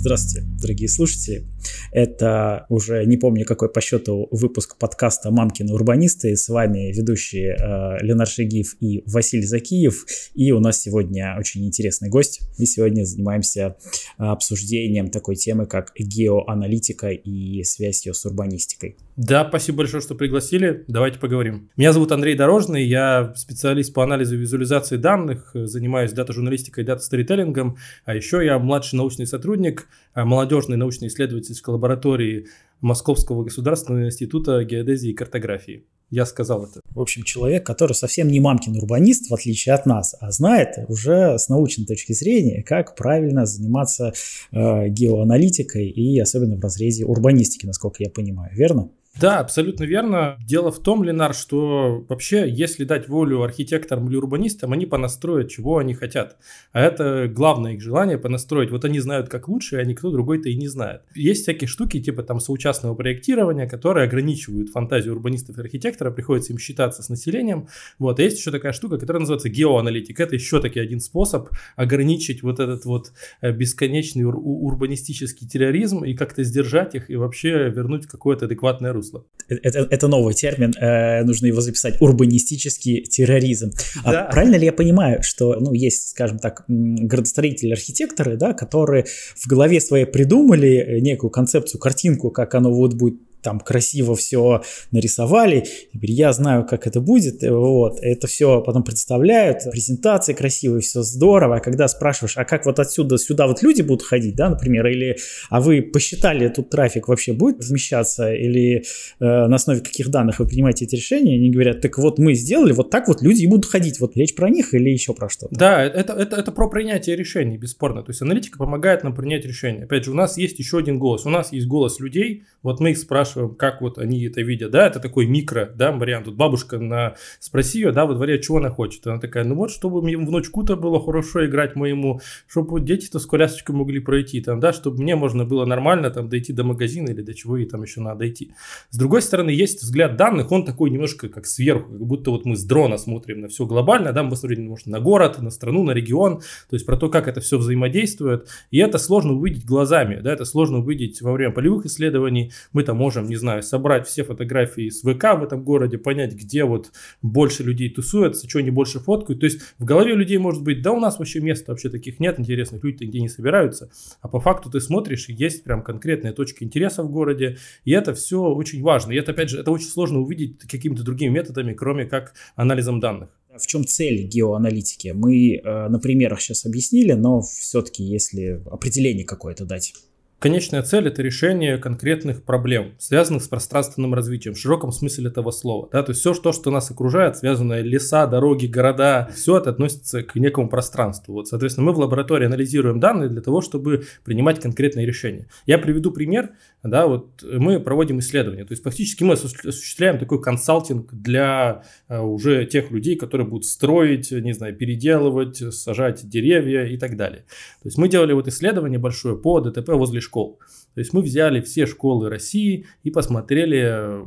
Здравствуйте, дорогие слушатели. Это уже не помню какой по счету выпуск подкаста «Мамкины урбанисты». С вами ведущие э, Ленар Шегиев и Василий Закиев. И у нас сегодня очень интересный гость. Мы сегодня занимаемся э, обсуждением такой темы, как геоаналитика и связь ее с урбанистикой. Да, спасибо большое, что пригласили. Давайте поговорим. Меня зовут Андрей Дорожный, я специалист по анализу и визуализации данных, занимаюсь дата-журналистикой и дата-сторителлингом, а еще я младший научный сотрудник э, молодежной научно-исследовательской лаборатории Московского государственного института геодезии и картографии. Я сказал это. В общем, человек, который совсем не мамкин урбанист, в отличие от нас, а знает уже с научной точки зрения, как правильно заниматься э, геоаналитикой и особенно в разрезе урбанистики, насколько я понимаю, верно? Да, абсолютно верно. Дело в том, Ленар, что вообще, если дать волю архитекторам или урбанистам, они понастроят, чего они хотят. А это главное их желание понастроить. Вот они знают, как лучше, а никто другой-то и не знает. Есть всякие штуки, типа там соучастного проектирования, которые ограничивают фантазию урбанистов и архитектора, приходится им считаться с населением. Вот. А есть еще такая штука, которая называется геоаналитик. Это еще таки один способ ограничить вот этот вот э, бесконечный ур- урбанистический терроризм и как-то сдержать их и вообще вернуть какое-то адекватное русло русло. Это, это новый термин, э, нужно его записать, урбанистический терроризм. А да. А правильно ли я понимаю, что, ну, есть, скажем так, градостроители, архитекторы, да, которые в голове своей придумали некую концепцию, картинку, как оно вот будет там красиво все нарисовали, я знаю, как это будет, вот, это все потом представляют, презентации красивые, все здорово, а когда спрашиваешь, а как вот отсюда сюда вот люди будут ходить, да, например, или, а вы посчитали, тут трафик вообще будет вмещаться, или э, на основе каких данных вы принимаете эти решения, они говорят, так вот мы сделали, вот так вот люди и будут ходить, вот речь про них или еще про что-то? Да, это, это, это про принятие решений, бесспорно, то есть аналитика помогает нам принять решение, опять же, у нас есть еще один голос, у нас есть голос людей, вот мы их спрашиваем, спрашиваем, как вот они это видят, да, это такой микро, да, вариант. Тут бабушка на спроси ее, да, во дворе, чего она хочет. Она такая, ну вот, чтобы мне внучку-то было хорошо играть моему, чтобы дети-то с колясочкой могли пройти, там, да, чтобы мне можно было нормально там дойти до магазина или до чего ей там еще надо дойти. С другой стороны, есть взгляд данных, он такой немножко как сверху, как будто вот мы с дрона смотрим на все глобально, да, мы смотрим, может, на город, на страну, на регион, то есть про то, как это все взаимодействует, и это сложно увидеть глазами, да, это сложно увидеть во время полевых исследований, мы там можем, не знаю, собрать все фотографии из ВК в этом городе, понять, где вот больше людей тусуются, что они больше фоткают. То есть в голове людей может быть, да у нас вообще мест вообще таких нет, интересных люди нигде не собираются. А по факту ты смотришь, и есть прям конкретные точки интереса в городе, и это все очень важно. И это, опять же, это очень сложно увидеть какими-то другими методами, кроме как анализом данных. В чем цель геоаналитики? Мы э, на примерах сейчас объяснили, но все-таки если определение какое-то дать. Конечная цель – это решение конкретных проблем, связанных с пространственным развитием, в широком смысле этого слова. Да? То есть все, что, что нас окружает, связанное леса, дороги, города, все это относится к некому пространству. Вот, соответственно, мы в лаборатории анализируем данные для того, чтобы принимать конкретные решения. Я приведу пример. Да, вот мы проводим исследования. То есть фактически мы осуществляем такой консалтинг для э, уже тех людей, которые будут строить, не знаю, переделывать, сажать деревья и так далее. То есть мы делали вот исследование большое по ДТП возле школ. То есть мы взяли все школы России и посмотрели,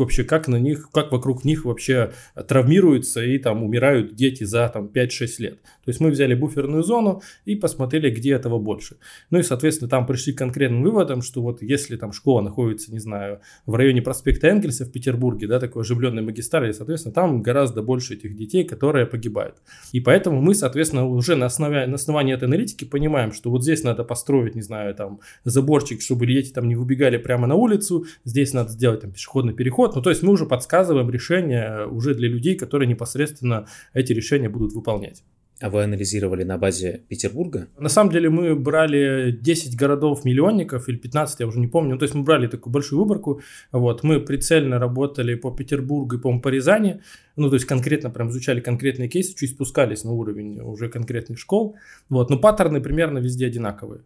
вообще, как на них, как вокруг них вообще травмируются и там умирают дети за там 5-6 лет. То есть мы взяли буферную зону и посмотрели, где этого больше. Ну и, соответственно, там пришли к конкретным выводам, что вот если там школа находится, не знаю, в районе проспекта Энгельса в Петербурге, да, такой оживленной магистрали, соответственно, там гораздо больше этих детей, которые погибают. И поэтому мы, соответственно, уже на основе на основании этой аналитики понимаем, что вот здесь надо построить, не знаю, там заборчик, чтобы дети там не выбегали прямо на улицу, здесь надо сделать там пешеходный переход, вот, ну то есть мы уже подсказываем решения уже для людей, которые непосредственно эти решения будут выполнять. А вы анализировали на базе Петербурга? На самом деле мы брали 10 городов-миллионников или 15, я уже не помню. Ну, то есть мы брали такую большую выборку. Вот. Мы прицельно работали по Петербургу и, по, по Рязани. Ну, то есть конкретно прям изучали конкретные кейсы, чуть спускались на уровень уже конкретных школ. Вот. Но паттерны примерно везде одинаковые.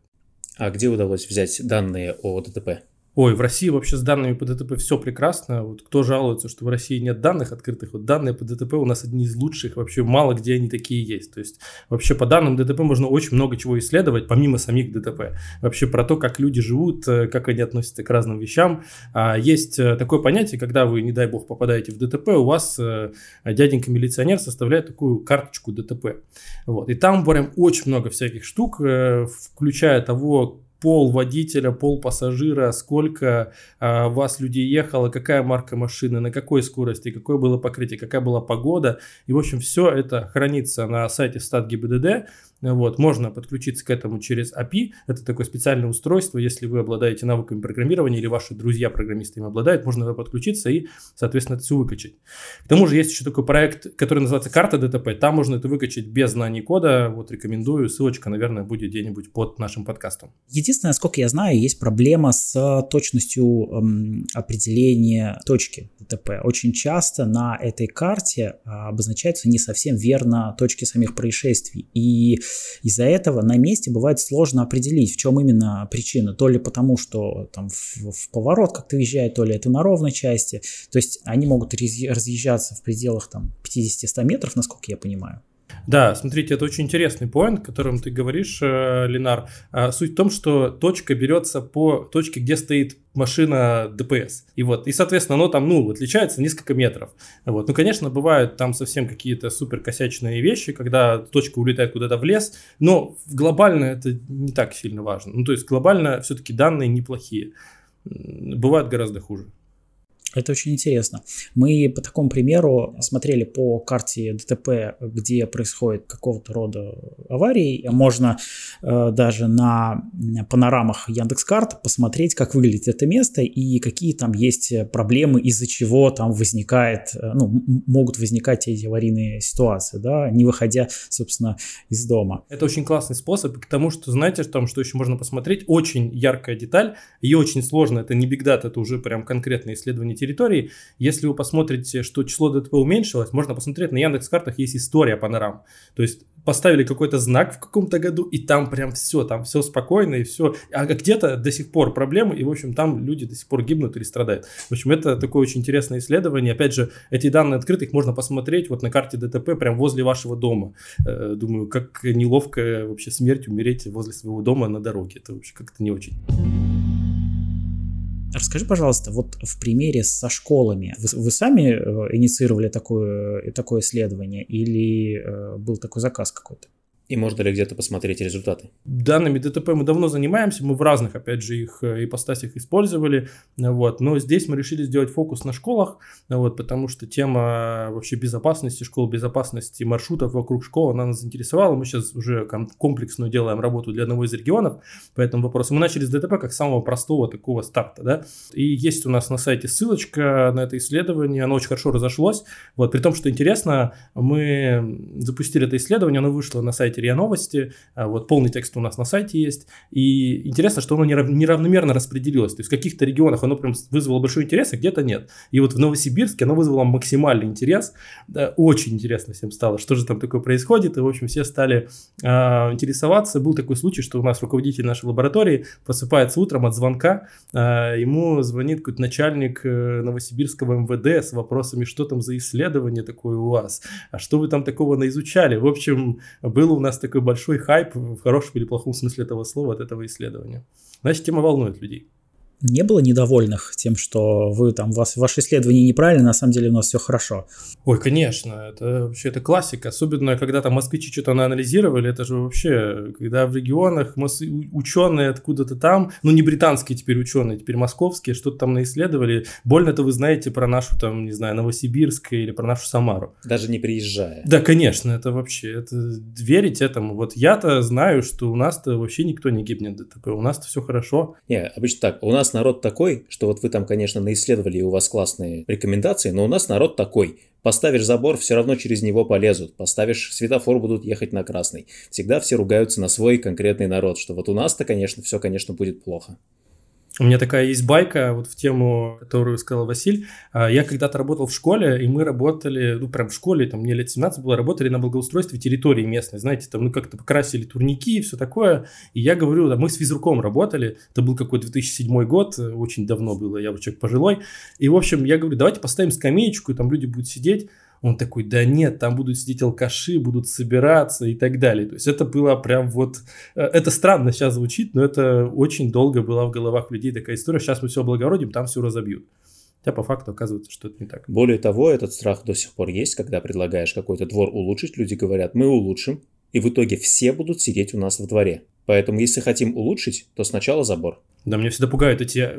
А где удалось взять данные о ДТП? Ой, в России вообще с данными по ДТП все прекрасно. Вот кто жалуется, что в России нет данных открытых, вот данные по ДТП у нас одни из лучших, вообще мало где они такие есть. То есть вообще по данным ДТП можно очень много чего исследовать, помимо самих ДТП. Вообще про то, как люди живут, э, как они относятся к разным вещам. А есть э, такое понятие, когда вы, не дай бог, попадаете в ДТП, у вас э, дяденька-милиционер составляет такую карточку ДТП. Вот. И там прям очень много всяких штук, включая того, пол водителя, пол пассажира, сколько а, вас людей ехало, какая марка машины, на какой скорости, какое было покрытие, какая была погода. И, в общем, все это хранится на сайте StatGBDD. Вот, можно подключиться к этому через API. Это такое специальное устройство. Если вы обладаете навыками программирования или ваши друзья-программисты им обладают, можно подключиться и, соответственно, это все выкачать. К тому же есть еще такой проект, который называется карта ДТП. Там можно это выкачать без знаний кода. Вот рекомендую. Ссылочка, наверное, будет где-нибудь под нашим подкастом. Единственное, насколько я знаю, есть проблема с точностью эм, определения точки ДТП. Очень часто на этой карте а, обозначаются не совсем верно точки самих происшествий. И из-за этого на месте бывает сложно определить, в чем именно причина. То ли потому, что там в, в поворот как-то въезжает, то ли это на ровной части. То есть они могут разъезжаться в пределах там 50-100 метров, насколько я понимаю. Да, смотрите, это очень интересный поинт, которым ты говоришь, э, Ленар. А, суть в том, что точка берется по точке, где стоит машина ДПС. И вот, и, соответственно, оно там, ну, отличается несколько метров. Вот. Ну, конечно, бывают там совсем какие-то супер косячные вещи, когда точка улетает куда-то в лес, но глобально это не так сильно важно. Ну, то есть глобально все-таки данные неплохие. Бывают гораздо хуже. Это очень интересно. Мы по такому примеру смотрели по карте ДТП, где происходит какого-то рода аварии. Можно э, даже на панорамах Яндекс.Карт посмотреть, как выглядит это место и какие там есть проблемы, из-за чего там возникает, э, ну, могут возникать эти аварийные ситуации, да, не выходя, собственно, из дома. Это очень классный способ, к тому, что, знаете, там, что еще можно посмотреть, очень яркая деталь, ее очень сложно, это не биг дата, это уже прям конкретное исследование территории. Если вы посмотрите, что число ДТП уменьшилось, можно посмотреть, на Яндекс картах есть история панорам. То есть поставили какой-то знак в каком-то году, и там прям все, там все спокойно, и все. А где-то до сих пор проблемы, и, в общем, там люди до сих пор гибнут или страдают. В общем, это такое очень интересное исследование. Опять же, эти данные открыты, их можно посмотреть вот на карте ДТП прям возле вашего дома. Э, думаю, как неловко вообще смерть умереть возле своего дома на дороге. Это вообще как-то не очень. Расскажи, пожалуйста, вот в примере со школами, вы, вы сами э, инициировали такое, такое исследование или э, был такой заказ какой-то? И можно ли где-то посмотреть результаты? Данными ДТП мы давно занимаемся, мы в разных, опять же, их э, ипостасях использовали, вот, но здесь мы решили сделать фокус на школах, вот, потому что тема вообще безопасности школ, безопасности маршрутов вокруг школ, она нас заинтересовала, мы сейчас уже комплексную делаем работу для одного из регионов по этому вопросу. Мы начали с ДТП как самого простого такого старта, да, и есть у нас на сайте ссылочка на это исследование, оно очень хорошо разошлось, вот, при том, что интересно, мы запустили это исследование, оно вышло на сайте РИА Новости, а, вот полный текст у нас на сайте есть, и интересно, что оно неравномерно распределилось, то есть в каких-то регионах оно прям вызвало большой интерес, а где-то нет. И вот в Новосибирске оно вызвало максимальный интерес, да, очень интересно всем стало, что же там такое происходит, и в общем все стали э, интересоваться. Был такой случай, что у нас руководитель нашей лаборатории просыпается утром от звонка, э, ему звонит какой-то начальник э, Новосибирского МВД с вопросами, что там за исследование такое у вас, а что вы там такого наизучали. В общем, было у нас такой большой хайп в хорошем или плохом смысле этого слова от этого исследования. Значит, тема волнует людей не было недовольных тем, что вы там, вас, ваше исследование неправильно, на самом деле у нас все хорошо? Ой, конечно, это вообще это классика, особенно когда там москвичи что-то анализировали, это же вообще, когда в регионах ученые откуда-то там, ну не британские теперь ученые, теперь московские, что-то там наисследовали, больно-то вы знаете про нашу там, не знаю, Новосибирск или про нашу Самару. Даже не приезжая. Да, конечно, это вообще, это верить этому. Вот я-то знаю, что у нас-то вообще никто не гибнет ДТП, у нас-то все хорошо. Не, обычно так, у нас народ такой, что вот вы там, конечно, наисследовали, и у вас классные рекомендации, но у нас народ такой. Поставишь забор, все равно через него полезут. Поставишь светофор, будут ехать на красный. Всегда все ругаются на свой конкретный народ, что вот у нас-то, конечно, все, конечно, будет плохо. У меня такая есть байка вот в тему, которую сказал Василь. А, я когда-то работал в школе, и мы работали, ну, прям в школе, там, мне лет 17 было, работали на благоустройстве территории местной, знаете, там, ну, как-то покрасили турники и все такое. И я говорю, да, мы с физруком работали, это был какой-то 2007 год, очень давно было, я вот человек пожилой. И, в общем, я говорю, давайте поставим скамеечку, и там люди будут сидеть. Он такой, да нет, там будут сидеть алкаши, будут собираться и так далее. То есть это было прям вот... Э, это странно сейчас звучит, но это очень долго была в головах людей такая история. Сейчас мы все облагородим, там все разобьют. Хотя по факту оказывается, что это не так. Более того, этот страх до сих пор есть, когда предлагаешь какой-то двор улучшить, люди говорят, мы улучшим, и в итоге все будут сидеть у нас во дворе. Поэтому, если хотим улучшить, то сначала забор. Да, меня всегда пугают эти,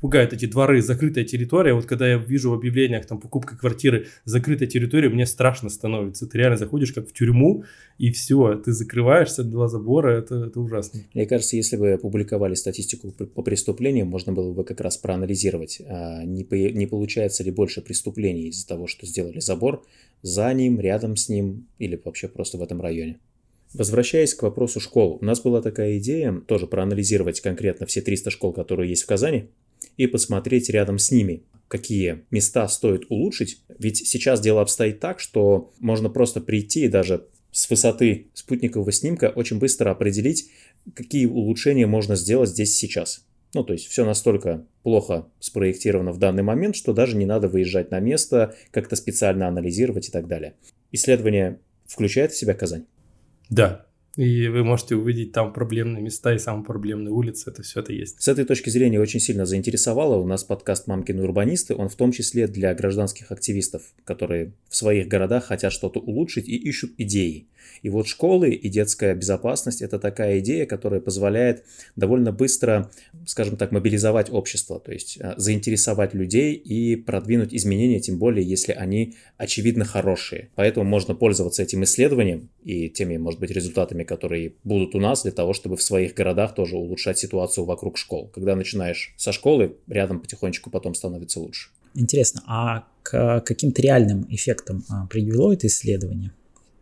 пугают эти дворы, закрытая территория. Вот когда я вижу в объявлениях там покупка квартиры, закрытая территория, мне страшно становится. Ты реально заходишь как в тюрьму, и все, ты закрываешься, два забора, это, это ужасно. Мне кажется, если бы опубликовали статистику по преступлениям, можно было бы как раз проанализировать, а не, по, не получается ли больше преступлений из-за того, что сделали забор за ним, рядом с ним или вообще просто в этом районе. Возвращаясь к вопросу школ, у нас была такая идея тоже проанализировать конкретно все 300 школ, которые есть в Казани, и посмотреть рядом с ними, какие места стоит улучшить. Ведь сейчас дело обстоит так, что можно просто прийти и даже с высоты спутникового снимка очень быстро определить, какие улучшения можно сделать здесь сейчас. Ну, то есть все настолько плохо спроектировано в данный момент, что даже не надо выезжать на место, как-то специально анализировать и так далее. Исследование включает в себя Казань? Да, и вы можете увидеть там проблемные места и самые проблемные улицы, это все это есть. С этой точки зрения очень сильно заинтересовало у нас подкаст «Мамкины урбанисты», он в том числе для гражданских активистов, которые в своих городах хотят что-то улучшить и ищут идеи. И вот школы и детская безопасность – это такая идея, которая позволяет довольно быстро, скажем так, мобилизовать общество, то есть а, заинтересовать людей и продвинуть изменения, тем более, если они очевидно хорошие. Поэтому можно пользоваться этим исследованием и теми, может быть, результатами, которые будут у нас для того, чтобы в своих городах тоже улучшать ситуацию вокруг школ. Когда начинаешь со школы, рядом потихонечку потом становится лучше. Интересно, а к каким-то реальным эффектам а, привело это исследование?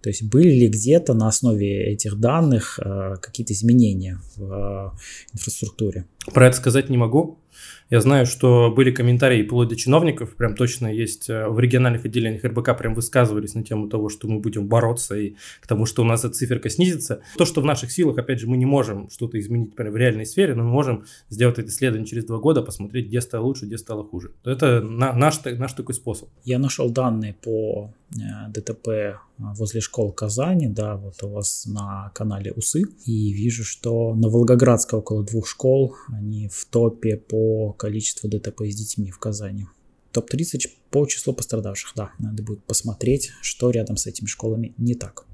То есть были ли где-то на основе этих данных э, какие-то изменения в э, инфраструктуре? Про это сказать не могу. Я знаю, что были комментарии вплоть до чиновников, прям точно есть э, в региональных отделениях РБК, прям высказывались на тему того, что мы будем бороться и к тому, что у нас эта циферка снизится. То, что в наших силах, опять же, мы не можем что-то изменить прям в реальной сфере, но мы можем сделать это исследование через два года, посмотреть, где стало лучше, где стало хуже. Это на, наш, наш такой способ. Я нашел данные по э, ДТП возле школ Казани, да, вот у вас на канале УСы, и вижу, что на Волгоградской около двух школ, они в топе по количеству ДТП с детьми в Казани. Топ-30 по числу пострадавших, да, надо будет посмотреть, что рядом с этими школами не так.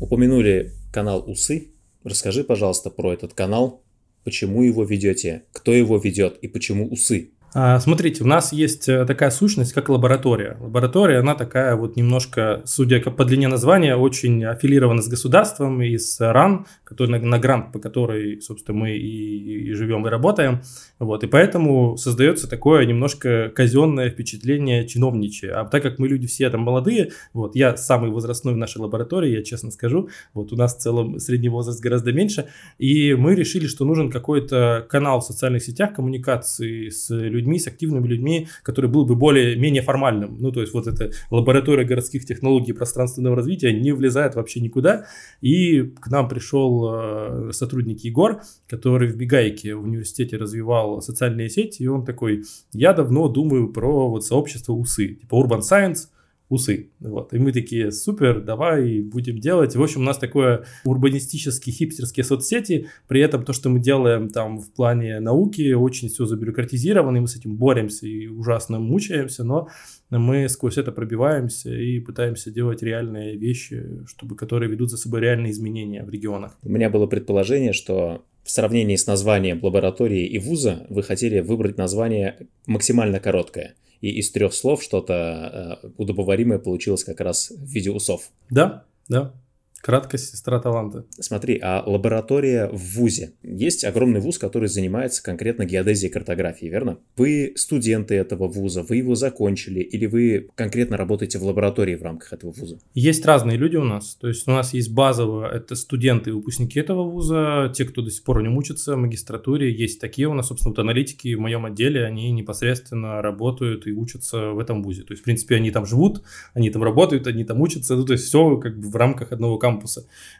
Упомянули канал УСы. Расскажи, пожалуйста, про этот канал, почему его ведете, кто его ведет и почему УСы. А, смотрите, у нас есть э, такая сущность, как лаборатория. Лаборатория, она такая вот немножко, судя по длине названия, очень аффилирована с государством и с РАН, который, на, на грант, по которой, собственно, мы и, и живем, и работаем. Вот, и поэтому создается такое немножко казенное впечатление чиновничье. А так как мы люди все там молодые, вот, я самый возрастной в нашей лаборатории, я честно скажу, вот у нас в целом средний возраст гораздо меньше, и мы решили, что нужен какой-то канал в социальных сетях коммуникации с людьми, людьми, с активными людьми, который был бы более-менее формальным. Ну, то есть вот эта лаборатория городских технологий пространственного развития не влезает вообще никуда. И к нам пришел э, сотрудник Егор, который в Бегайке в университете развивал социальные сети, и он такой, я давно думаю про вот сообщество УСы, типа Urban Science, усы. Вот. И мы такие, супер, давай будем делать. В общем, у нас такое урбанистические, хипстерские соцсети. При этом то, что мы делаем там в плане науки, очень все забюрократизировано, и мы с этим боремся и ужасно мучаемся, но мы сквозь это пробиваемся и пытаемся делать реальные вещи, чтобы, которые ведут за собой реальные изменения в регионах. У меня было предположение, что в сравнении с названием лаборатории и вуза вы хотели выбрать название максимально короткое – и из трех слов что-то э, удобоваримое получилось как раз в виде усов. Да, да. Краткость сестра таланта. Смотри, а лаборатория в ВУЗе. Есть огромный ВУЗ, который занимается конкретно геодезией и картографией, верно? Вы студенты этого ВУЗа, вы его закончили, или вы конкретно работаете в лаборатории в рамках этого ВУЗа? Есть разные люди у нас. То есть у нас есть базово, это студенты и выпускники этого ВУЗа, те, кто до сих пор не учится в магистратуре. Есть такие у нас, собственно, вот аналитики в моем отделе, они непосредственно работают и учатся в этом ВУЗе. То есть, в принципе, они там живут, они там работают, они там учатся. Ну, то есть все как бы в рамках одного кампуса.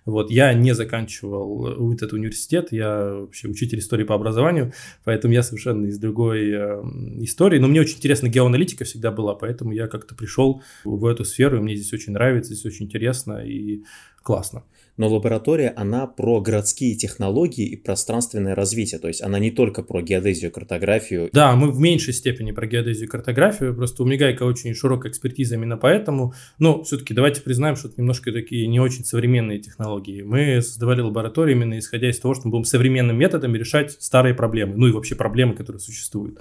Вот, я не заканчивал этот университет, я вообще учитель истории по образованию, поэтому я совершенно из другой э, истории. Но мне очень интересно геоаналитика всегда была, поэтому я как-то пришел в эту сферу, и мне здесь очень нравится, здесь очень интересно и классно. Но лаборатория, она про городские технологии и пространственное развитие, то есть она не только про геодезию, картографию. Да, мы в меньшей степени про геодезию и картографию, просто у Мигайка очень широкая экспертиза именно поэтому, но все-таки давайте признаем, что это немножко такие не очень современные технологии. Мы создавали лабораторию именно исходя из того, что мы будем современными методами решать старые проблемы, ну и вообще проблемы, которые существуют.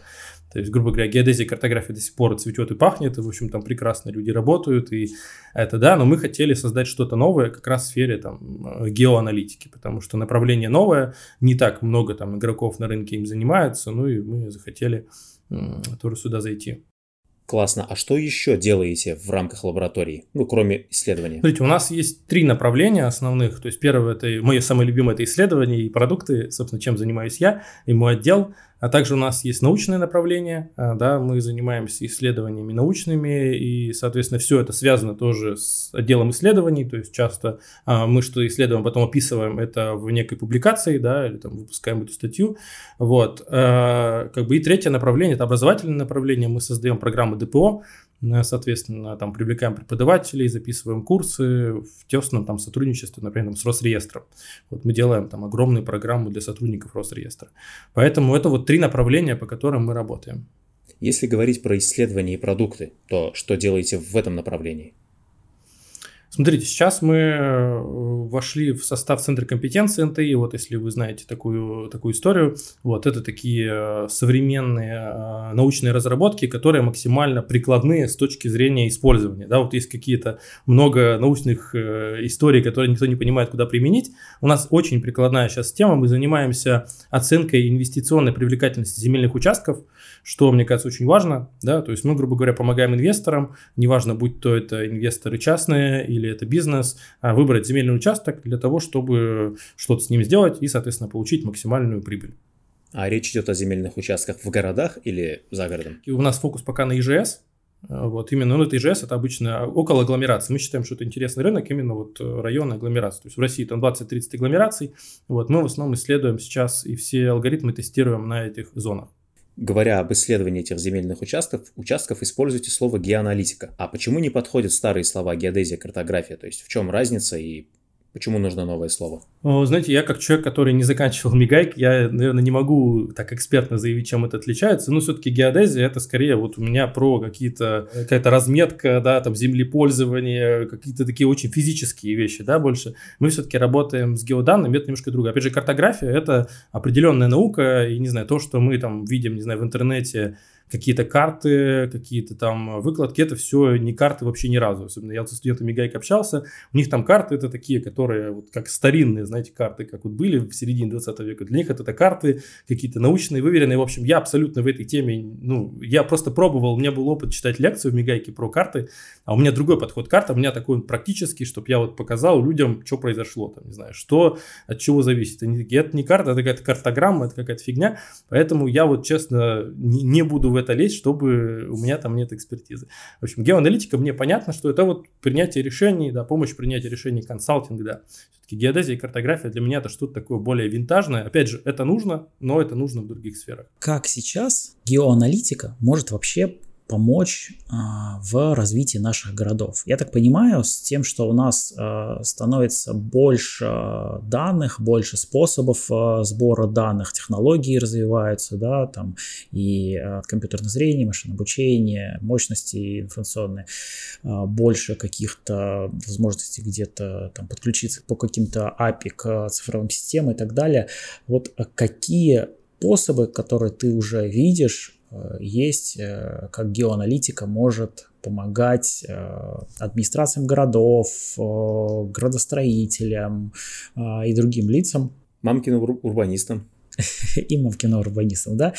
То есть, грубо говоря, геодезия и картография до сих пор цветет и пахнет, и, в общем, там прекрасно люди работают, и это да, но мы хотели создать что-то новое как раз в сфере там геоаналитики, потому что направление новое, не так много там игроков на рынке им занимаются, ну и мы захотели тоже сюда зайти. Классно. А что еще делаете в рамках лаборатории, ну, кроме исследований? Смотрите, у нас есть три направления основных. То есть первое, это мое самое любимое, это исследования и продукты, собственно, чем занимаюсь я и мой отдел – а также у нас есть научное направление, а, да, мы занимаемся исследованиями научными, и, соответственно, все это связано тоже с отделом исследований, то есть часто а, мы что исследуем, потом описываем это в некой публикации, да, или там выпускаем эту статью, вот, а, как бы и третье направление, это образовательное направление, мы создаем программы ДПО, Э, соответственно, там привлекаем преподавателей, записываем курсы в тесном там сотрудничестве, например, с Росреестром. Вот мы делаем там огромные программы для сотрудников Росреестра. Поэтому это вот три направления, по которым мы работаем. Если говорить про исследования и продукты, то что делаете в этом направлении? Смотрите, сейчас мы э, вошли в состав Центра компетенции НТИ, вот если вы знаете такую, такую историю, вот это такие э, современные э, научные разработки, которые максимально прикладные с точки зрения использования, да, вот есть какие-то много научных историй, которые никто не понимает, куда применить, у нас очень прикладная сейчас тема, мы занимаемся оценкой инвестиционной привлекательности земельных участков, что, мне кажется, очень важно, да, то есть мы, грубо говоря, помогаем инвесторам, неважно, будь то это инвесторы частные или это бизнес, а, выбрать земельный участок для того, чтобы что-то с ним сделать и, соответственно, получить максимальную прибыль. А речь идет о земельных участках в городах или за городом? И у нас фокус пока на ИЖС, вот именно, ну, это ИЖС, это обычно около агломерации. Мы считаем, что это интересный рынок, именно вот район агломерации. То есть в России там 20-30 агломераций. Вот мы в основном исследуем сейчас и все алгоритмы тестируем на этих зонах говоря об исследовании этих земельных участков, участков используйте слово геоаналитика. А почему не подходят старые слова геодезия, картография? То есть в чем разница и Почему нужно новое слово? Знаете, я как человек, который не заканчивал мигайк, я, наверное, не могу так экспертно заявить, чем это отличается. Но все-таки геодезия это скорее вот у меня про какие-то какая-то разметка, да, там землепользование, какие-то такие очень физические вещи, да, больше. Мы все-таки работаем с геоданными, это немножко другое. Опять же, картография это определенная наука, и не знаю, то, что мы там видим, не знаю, в интернете, какие-то карты, какие-то там выкладки, это все не карты вообще ни разу. Особенно я со студентами Гайк общался, у них там карты это такие, которые вот как старинные, знаете, карты, как вот были в середине 20 века. Для них это, это карты какие-то научные, выверенные. В общем, я абсолютно в этой теме, ну, я просто пробовал, у меня был опыт читать лекцию в Мигайке про карты, а у меня другой подход карта, у меня такой практический, чтобы я вот показал людям, что произошло, там, не знаю, что, от чего зависит. Они такие, это не карта, это какая-то картограмма, это какая-то фигня, поэтому я вот, честно, не, не буду в это лезть, чтобы у меня там нет экспертизы. В общем, геоаналитика, мне понятно, что это вот принятие решений, да, помощь принятия решений, консалтинг, да. Все-таки геодезия и картография для меня это что-то такое более винтажное. Опять же, это нужно, но это нужно в других сферах. Как сейчас геоаналитика может вообще помочь а, в развитии наших городов. Я так понимаю, с тем, что у нас а, становится больше данных, больше способов а, сбора данных, технологии развиваются, да, там и компьютерное зрение, машинное обучение, мощности информационные, больше каких-то возможностей где-то там подключиться по каким-то API к цифровым системам и так далее. Вот какие способы, которые ты уже видишь, Э, есть, э, как геоаналитика может помогать э, администрациям городов, градостроителям и другим лицам. Мамкиным урбанистам. И мамкиным урбанистам, да,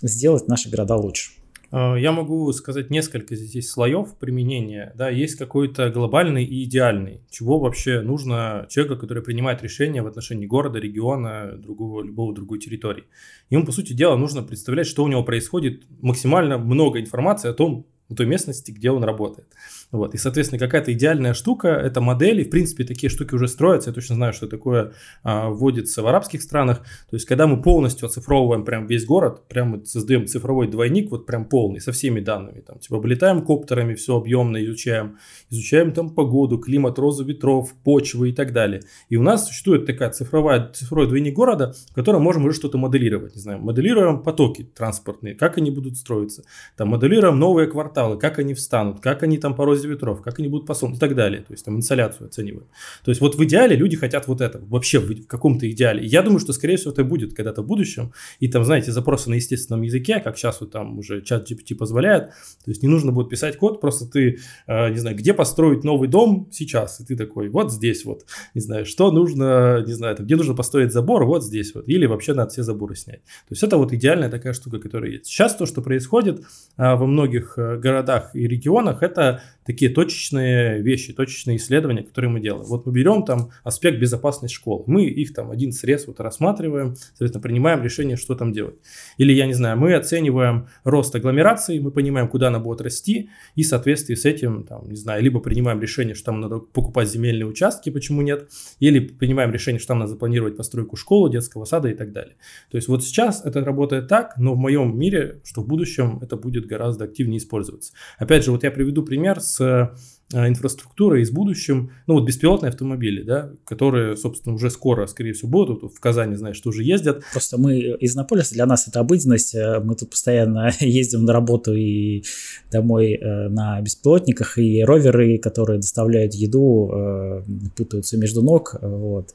сделать наши города лучше. А, я могу сказать несколько здесь слоев применения. Да, есть какой-то глобальный и идеальный. Чего вообще нужно человеку, который принимает решения в отношении города, региона, другого, любого другой территории. Ему, по сути дела, нужно представлять, что у него происходит, максимально много информации о том, в той местности, где он работает. Вот. И, соответственно, какая-то идеальная штука – это модели. В принципе, такие штуки уже строятся. Я точно знаю, что такое а, вводится в арабских странах. То есть, когда мы полностью оцифровываем прям весь город, прям создаем цифровой двойник, вот прям полный, со всеми данными. Там, типа, вылетаем коптерами, все объемно изучаем. Изучаем там погоду, климат, розу ветров, почвы и так далее. И у нас существует такая цифровая, цифровой двойник города, в котором можем уже что-то моделировать. Не знаю, моделируем потоки транспортные, как они будут строиться. Там моделируем новые кварталы, как они встанут, как они там по розе ветров, как они будут по солнцу и так далее. То есть там инсоляцию оцениваем. То есть вот в идеале люди хотят вот это, вообще в, каком-то идеале. Я думаю, что скорее всего это будет когда-то в будущем. И там, знаете, запросы на естественном языке, как сейчас вот там уже чат GPT позволяет. То есть не нужно будет писать код, просто ты, э, не знаю, где построить новый дом сейчас. И ты такой, вот здесь вот, не знаю, что нужно, не знаю, там, где нужно построить забор, вот здесь вот. Или вообще надо все заборы снять. То есть это вот идеальная такая штука, которая есть. Сейчас то, что происходит а, во многих а, городах и регионах, это такие точечные вещи, точечные исследования, которые мы делаем. Вот мы берем там аспект безопасности школы, мы их там один срез вот рассматриваем, соответственно, принимаем решение, что там делать. Или, я не знаю, мы оцениваем рост агломерации, мы понимаем, куда она будет расти, и в соответствии с этим, там, не знаю, либо принимаем решение, что там надо покупать земельные участки, почему нет, или принимаем решение, что там надо запланировать постройку школы, детского сада и так далее. То есть вот сейчас это работает так, но в моем мире, что в будущем это будет гораздо активнее использоваться. Опять же, вот я приведу пример с э, инфраструктурой из будущем, ну вот беспилотные автомобили, да, которые, собственно, уже скоро, скорее всего, будут. В Казани, знаешь, что уже ездят. Просто мы из Иннополиса, для нас это обыденность. Э, мы тут постоянно ездим на работу и домой э, на беспилотниках, и роверы, которые доставляют еду, путаются между ног. Вот.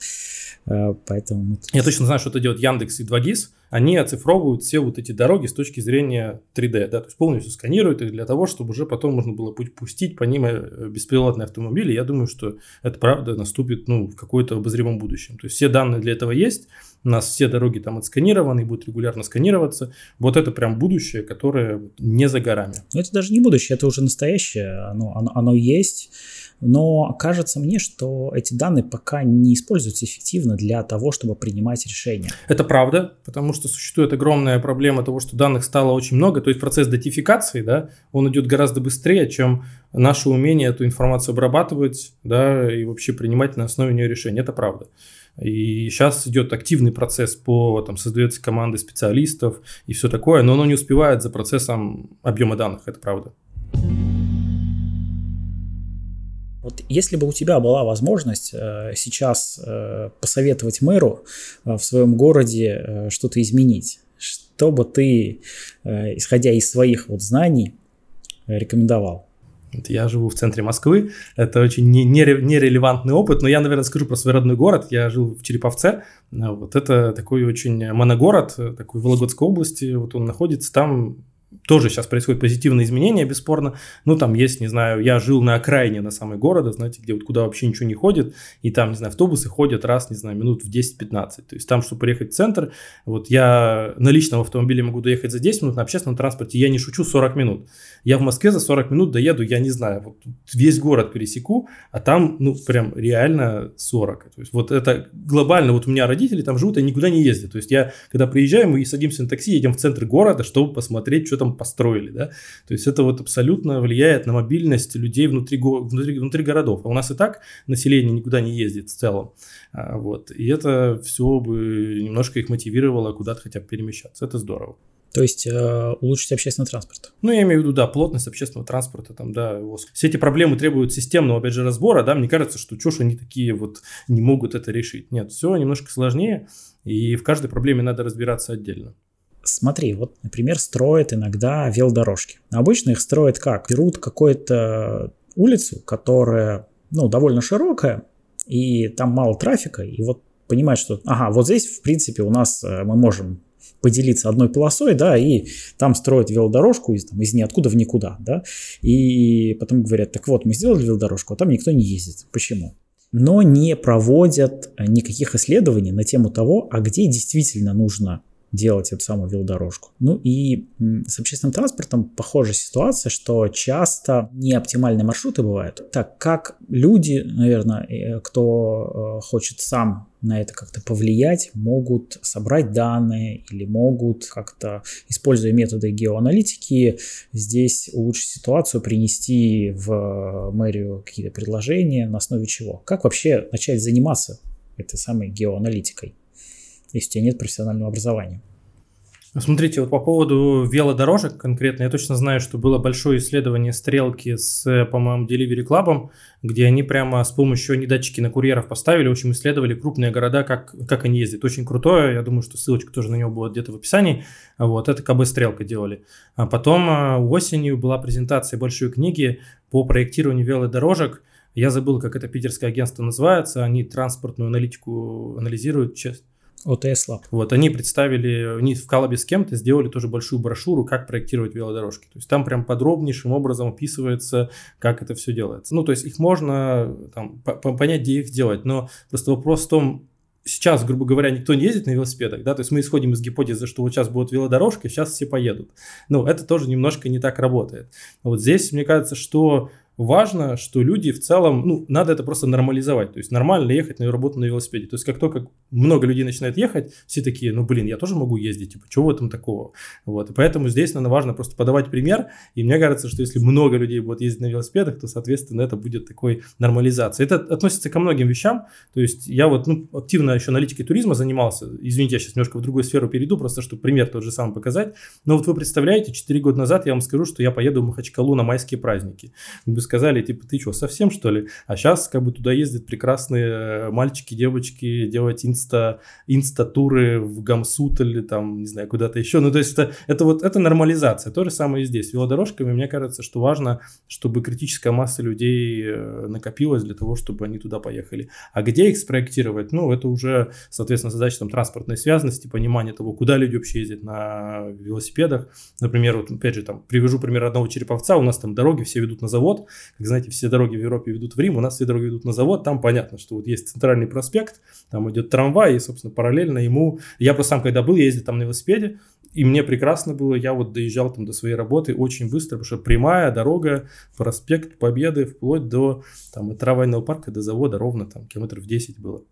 Поэтому мы тут... Я точно знаю, что это делает Яндекс и 2GIS они оцифровывают все вот эти дороги с точки зрения 3D, да, то есть полностью сканируют их для того, чтобы уже потом можно было пустить по ним э, беспилотные автомобили. Я думаю, что это правда наступит ну, в какое-то обозримом будущем. То есть все данные для этого есть, у нас все дороги там отсканированы и будут регулярно сканироваться. Вот это прям будущее, которое не за горами. Но это даже не будущее, это уже настоящее, оно, оно, оно есть. Но кажется мне, что эти данные пока не используются эффективно для того, чтобы принимать решения. Это правда, потому что существует огромная проблема того, что данных стало очень много. То есть процесс датификации, да, он идет гораздо быстрее, чем наше умение эту информацию обрабатывать, да, и вообще принимать на основе нее решения. Это правда. И сейчас идет активный процесс по, там, создается команды специалистов и все такое, но оно не успевает за процессом объема данных, это правда. Вот если бы у тебя была возможность э, сейчас э, посоветовать мэру э, в своем городе что-то изменить, что бы ты, исходя из своих вот знаний, рекомендовал? Я живу в центре Москвы, это очень нерелевантный опыт, но я, наверное, скажу про свой родной город. Я жил в Череповце, вот это такой очень моногород, такой Вологодской области, вот он находится, там тоже сейчас происходит позитивные изменения, бесспорно. Ну, там есть, не знаю, я жил на окраине на самой города, знаете, где вот куда вообще ничего не ходит, и там, не знаю, автобусы ходят раз, не знаю, минут в 10-15. То есть там, чтобы приехать в центр, вот я на личном автомобиле могу доехать за 10 минут, на общественном транспорте я не шучу 40 минут. Я в Москве за 40 минут доеду, я не знаю, вот весь город пересеку, а там, ну, прям реально 40. То есть вот это глобально, вот у меня родители там живут, они никуда не ездят. То есть я, когда приезжаю, мы садимся на такси, едем в центр города, чтобы посмотреть, что там построили, да. То есть это вот абсолютно влияет на мобильность людей внутри, внутри, внутри городов. А у нас и так население никуда не ездит в целом. А, вот. И это все бы немножко их мотивировало куда-то хотя бы перемещаться. Это здорово. То есть э, улучшить общественный транспорт. Ну, я имею в виду, да, плотность общественного транспорта, там, да, ВОЗ. Все эти проблемы требуют системного, опять же, разбора, да, мне кажется, что чушь они такие вот не могут это решить. Нет, все немножко сложнее, и в каждой проблеме надо разбираться отдельно. Смотри, вот, например, строят иногда велодорожки. Обычно их строят как? Берут какую-то улицу, которая, ну, довольно широкая, и там мало трафика, и вот понимают, что, ага, вот здесь, в принципе, у нас э, мы можем поделиться одной полосой, да, и там строят велодорожку из, там, из ниоткуда в никуда, да, и потом говорят, так вот, мы сделали велодорожку, а там никто не ездит. Почему? Но не проводят никаких исследований на тему того, а где действительно нужно делать эту самую велодорожку. Ну и с общественным транспортом похожая ситуация, что часто неоптимальные маршруты бывают. Так как люди, наверное, э, кто э, хочет сам на это как-то повлиять, могут собрать данные или могут как-то, используя методы геоаналитики, здесь улучшить ситуацию, принести в мэрию какие-то предложения, на основе чего. Как вообще начать заниматься этой самой геоаналитикой, если у тебя нет профессионального образования? Смотрите, вот по поводу велодорожек конкретно, я точно знаю, что было большое исследование стрелки с, по-моему, Delivery Club, где они прямо с помощью, они датчики на курьеров поставили, в общем, исследовали крупные города, как, как они ездят. Очень крутое, я думаю, что ссылочка тоже на него будет где-то в описании. Вот, это КБ-стрелка делали. А потом а, осенью была презентация большой книги по проектированию велодорожек. Я забыл, как это питерское агентство называется. Они транспортную аналитику анализируют, честно ОТС Lab. Вот, они представили, они в коллабе с кем-то сделали тоже большую брошюру, как проектировать велодорожки. То есть там прям подробнейшим образом описывается, как это все делается. Ну, то есть их можно там, понять, где их делать, но просто вопрос в том, сейчас, грубо говоря, никто не ездит на велосипедах, да, то есть мы исходим из гипотезы, что вот сейчас будет велодорожка, сейчас все поедут. Ну, это тоже немножко не так работает. Вот здесь, мне кажется, что важно, что люди в целом, ну, надо это просто нормализовать. То есть нормально ехать на работу на велосипеде. То есть как только много людей начинает ехать, все такие, ну, блин, я тоже могу ездить, типа, чего в этом такого? Вот, и поэтому здесь, наверное, важно просто подавать пример. И мне кажется, что если много людей будут ездить на велосипедах, то, соответственно, это будет такой нормализация. Это относится ко многим вещам. То есть я вот, ну, активно еще аналитикой туризма занимался. Извините, я сейчас немножко в другую сферу перейду, просто чтобы пример тот же самый показать. Но вот вы представляете, 4 года назад я вам скажу, что я поеду в Махачкалу на майские праздники сказали, типа, ты что, совсем что ли? А сейчас как бы туда ездят прекрасные э, мальчики, девочки делать инста, инста-туры в Гамсут или там, не знаю, куда-то еще. Ну, то есть это, это вот, это нормализация. То же самое и здесь. Велодорожками, мне кажется, что важно, чтобы критическая масса людей э, накопилась для того, чтобы они туда поехали. А где их спроектировать? Ну, это уже, соответственно, задача там транспортной связанности, понимания того, куда люди вообще ездят на велосипедах. Например, вот опять же, там, привяжу пример одного Череповца, у нас там дороги все ведут на завод, как знаете, все дороги в Европе ведут в Рим, у нас все дороги ведут на завод, там понятно, что вот есть центральный проспект, там идет трамвай, и, собственно, параллельно ему, я просто сам, когда был, я ездил там на велосипеде, и мне прекрасно было, я вот доезжал там до своей работы очень быстро, потому что прямая дорога, проспект Победы, вплоть до там, трамвайного парка, до завода ровно там километров 10 было.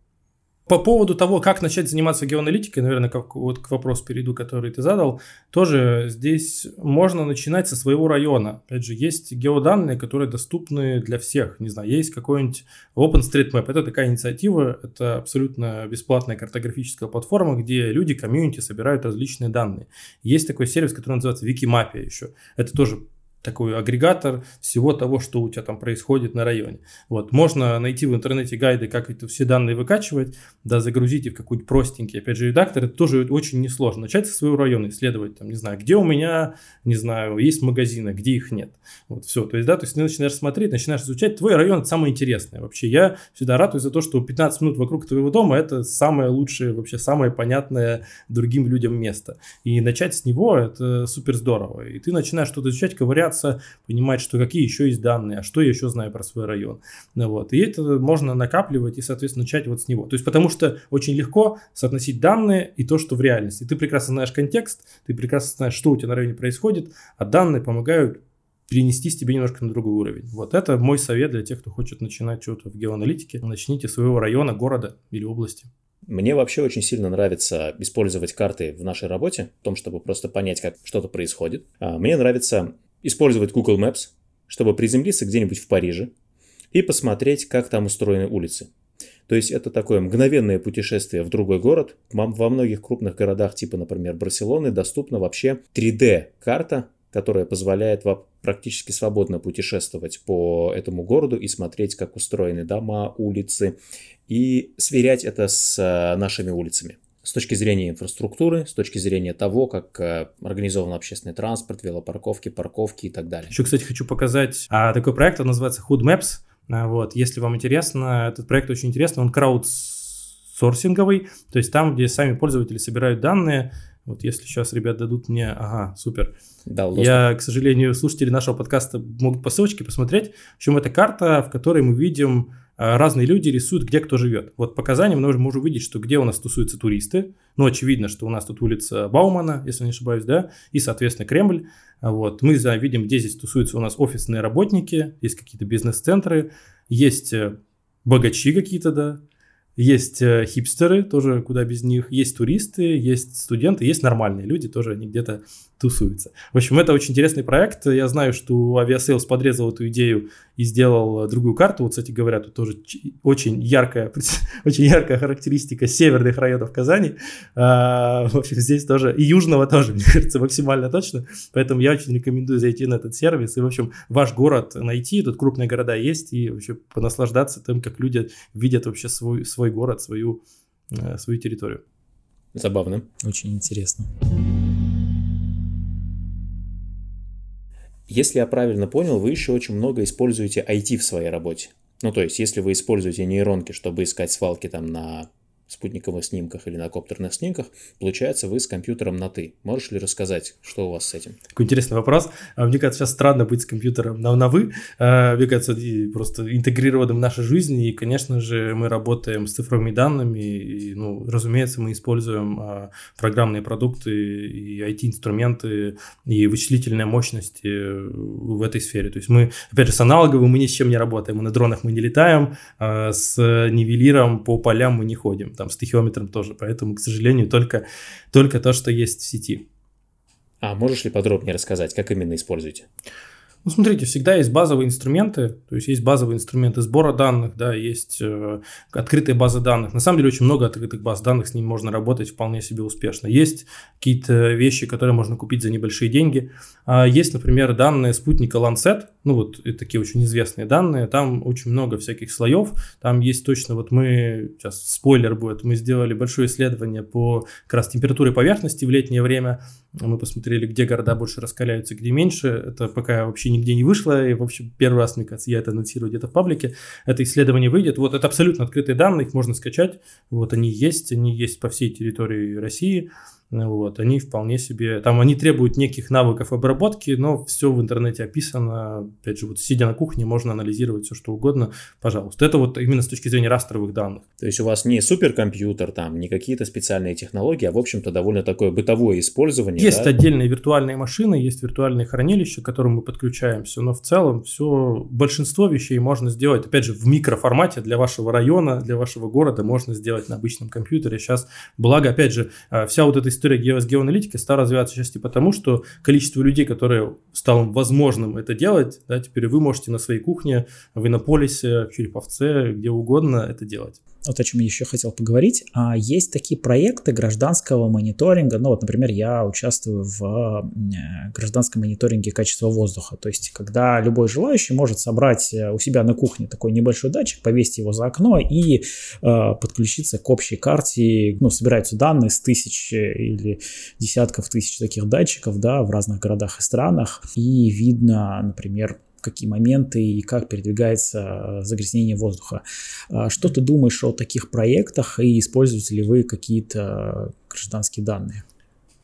По поводу того, как начать заниматься геоаналитикой, наверное, как вот к вопросу перейду, который ты задал, тоже здесь можно начинать со своего района. Опять же, есть геоданные, которые доступны для всех. Не знаю, есть какой-нибудь OpenStreetMap. Это такая инициатива, это абсолютно бесплатная картографическая платформа, где люди, комьюнити собирают различные данные. Есть такой сервис, который называется Wikimapia еще. Это тоже такой агрегатор всего того, что у тебя там происходит на районе. Вот. Можно найти в интернете гайды, как это все данные выкачивать, да, загрузите в какой-нибудь простенький, опять же, редактор, это тоже очень несложно. Начать со своего района, исследовать, там, не знаю, где у меня, не знаю, есть магазины, где их нет. Вот, все, то есть, да, то есть ты начинаешь смотреть, начинаешь изучать, твой район это самое интересное. Вообще, я всегда радуюсь за то, что 15 минут вокруг твоего дома это самое лучшее, вообще самое понятное другим людям место. И начать с него это супер здорово. И ты начинаешь что-то изучать, ковыряться, бояться, понимать, что какие еще есть данные, а что я еще знаю про свой район. Ну, вот. И это можно накапливать и, соответственно, начать вот с него. То есть, потому что очень легко соотносить данные и то, что в реальности. Ты прекрасно знаешь контекст, ты прекрасно знаешь, что у тебя на районе происходит, а данные помогают перенестись тебе немножко на другой уровень. Вот это мой совет для тех, кто хочет начинать что-то в геоаналитике. Начните своего района, города или области. Мне вообще очень сильно нравится использовать карты в нашей работе, в том, чтобы просто понять, как что-то происходит. А, мне нравится использовать Google Maps, чтобы приземлиться где-нибудь в Париже и посмотреть, как там устроены улицы. То есть это такое мгновенное путешествие в другой город. Во многих крупных городах, типа, например, Барселоны, доступна вообще 3D-карта, которая позволяет вам практически свободно путешествовать по этому городу и смотреть, как устроены дома, улицы, и сверять это с э, нашими улицами с точки зрения инфраструктуры, с точки зрения того, как э, организован общественный транспорт, велопарковки, парковки и так далее. Еще, кстати, хочу показать а, такой проект, он называется Hood Maps. А, вот, если вам интересно, этот проект очень интересный, он краудсорсинговый, то есть там, где сами пользователи собирают данные, вот если сейчас ребят дадут мне, ага, супер. Да, Я, к сожалению, слушатели нашего подкаста могут по ссылочке посмотреть. В общем, это карта, в которой мы видим разные люди рисуют, где кто живет. Вот по Казани мы можем увидеть, что где у нас тусуются туристы. Ну, очевидно, что у нас тут улица Баумана, если не ошибаюсь, да, и, соответственно, Кремль. Вот. Мы видим, где здесь тусуются у нас офисные работники, есть какие-то бизнес-центры, есть э, богачи какие-то, да, есть э, хипстеры, тоже куда без них, есть туристы, есть студенты, есть нормальные люди, тоже они где-то тусуются. В общем, это очень интересный проект. Я знаю, что Aviasales подрезал эту идею и сделал другую карту. Вот, кстати говоря, тут тоже очень яркая, очень яркая характеристика северных районов Казани. А, в общем, здесь тоже и южного тоже, мне кажется, максимально точно. Поэтому я очень рекомендую зайти на этот сервис и, в общем, ваш город найти. Тут крупные города есть и вообще понаслаждаться тем, как люди видят вообще свой, свой город, свою, э, свою территорию. Забавно. Очень интересно. Если я правильно понял, вы еще очень много используете IT в своей работе. Ну, то есть, если вы используете нейронки, чтобы искать свалки там на спутниковых снимках или на коптерных снимках, получается, вы с компьютером на «ты». Можешь ли рассказать, что у вас с этим? Такой интересный вопрос. А, мне кажется, сейчас странно быть с компьютером на, на «вы». А, мне кажется, просто интегрированным в нашу жизнь. И, конечно же, мы работаем с цифровыми данными. И, ну, разумеется, мы используем а, программные продукты и IT-инструменты и вычислительные мощности в этой сфере. То есть мы, опять же, с аналоговым мы ни с чем не работаем. Мы на дронах мы не летаем, с нивелиром по полям мы не ходим там с тахиометром тоже, поэтому, к сожалению, только, только то, что есть в сети. А можешь ли подробнее рассказать, как именно используете? Ну, смотрите, всегда есть базовые инструменты, то есть есть базовые инструменты сбора данных, да, есть э, открытые базы данных. На самом деле очень много открытых баз данных, с ними можно работать вполне себе успешно. Есть какие-то вещи, которые можно купить за небольшие деньги. А есть, например, данные спутника Lancet, ну вот такие очень известные данные, там очень много всяких слоев, там есть точно, вот мы, сейчас спойлер будет, мы сделали большое исследование по как раз температуре поверхности в летнее время, мы посмотрели, где города больше раскаляются, где меньше. Это пока вообще нигде не вышло. И, в общем, первый раз, мне кажется, я это анонсирую где-то в паблике. Это исследование выйдет. Вот это абсолютно открытые данные, их можно скачать. Вот они есть, они есть по всей территории России. Вот, они вполне себе, там они требуют неких навыков обработки, но все в интернете описано, опять же, вот сидя на кухне, можно анализировать все, что угодно, пожалуйста. Это вот именно с точки зрения растровых данных. То есть у вас не суперкомпьютер, там, не какие-то специальные технологии, а, в общем-то, довольно такое бытовое использование. Есть да? отдельные виртуальные машины, есть виртуальные хранилища, к которым мы подключаемся, но в целом все, большинство вещей можно сделать, опять же, в микроформате для вашего района, для вашего города можно сделать на обычном компьютере. Сейчас, благо, опять же, а, вся вот эта история геоаналитики стала развиваться части потому, что количество людей, которые стало возможным это делать, да, теперь вы можете на своей кухне, в Иннополисе, в Череповце, где угодно это делать вот о чем я еще хотел поговорить, а есть такие проекты гражданского мониторинга, ну вот, например, я участвую в э, гражданском мониторинге качества воздуха, то есть когда любой желающий может собрать э, у себя на кухне такой небольшой датчик, повесить его за окно и э, подключиться к общей карте, ну, собираются данные с тысяч или десятков тысяч таких датчиков, да, в разных городах и странах, и видно, например, какие моменты и как передвигается э, загрязнение воздуха. А что ты думаешь о таких проектах и используете ли вы какие-то гражданские данные?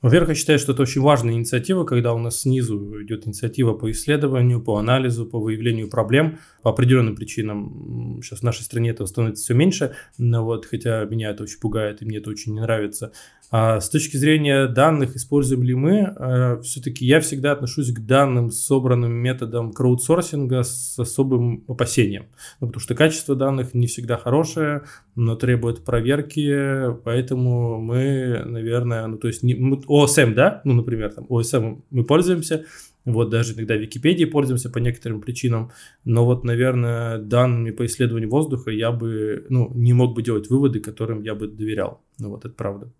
Во-первых, я считаю, что это очень важная инициатива, когда у нас снизу идет инициатива по исследованию, по анализу, по выявлению проблем. По определенным причинам сейчас в нашей стране этого становится все меньше, но вот, хотя меня это очень пугает и мне это очень не нравится. А с точки зрения данных, используем ли мы, э, все-таки я всегда отношусь к данным, собранным методом краудсорсинга с особым опасением. Ну, потому что качество данных не всегда хорошее, но требует проверки, поэтому мы, наверное, ну то есть не, мы, ОСМ, да, ну, например, там ОСМ мы пользуемся, вот даже иногда Википедии пользуемся по некоторым причинам, но вот, наверное, данными по исследованию воздуха я бы, ну, не мог бы делать выводы, которым я бы доверял. Ну вот это правда.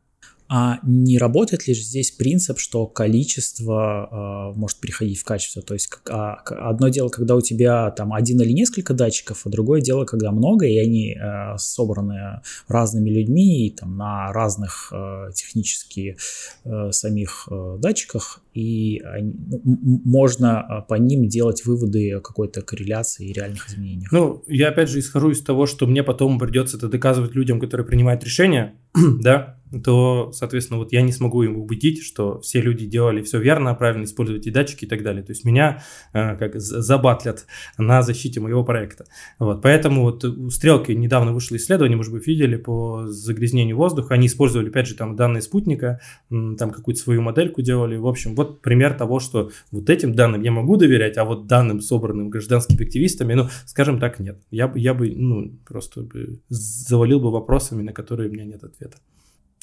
А не работает ли здесь принцип, что количество э, может переходить в качество? То есть а, одно дело, когда у тебя там один или несколько датчиков, а другое дело, когда много, и они э, собраны разными людьми и, там, на разных э, технически э, самих э, датчиках, и они, ну, можно а, по ним делать выводы о какой-то корреляции и реальных изменениях. Ну, я опять же исхожу из того, что мне потом придется это доказывать людям, которые принимают решения, да, то, соответственно, вот я не смогу им убедить, что все люди делали все верно, правильно использовать и датчики и так далее. То есть меня э, как забатлят на защите моего проекта. Вот, поэтому вот у Стрелки недавно вышло исследование, может быть, видели по загрязнению воздуха. Они использовали, опять же, там данные спутника, там какую-то свою модельку делали. В общем, вот пример того, что вот этим данным я могу доверять, а вот данным, собранным гражданскими активистами, ну, скажем так, нет. Я, я бы, ну, просто бы завалил бы вопросами, на которые у меня нет ответа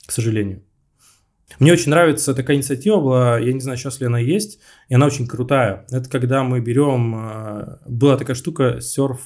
к сожалению. Мне очень нравится такая инициатива была, я не знаю, сейчас ли она есть, и она очень крутая. Это когда мы берем, э, была такая штука Surf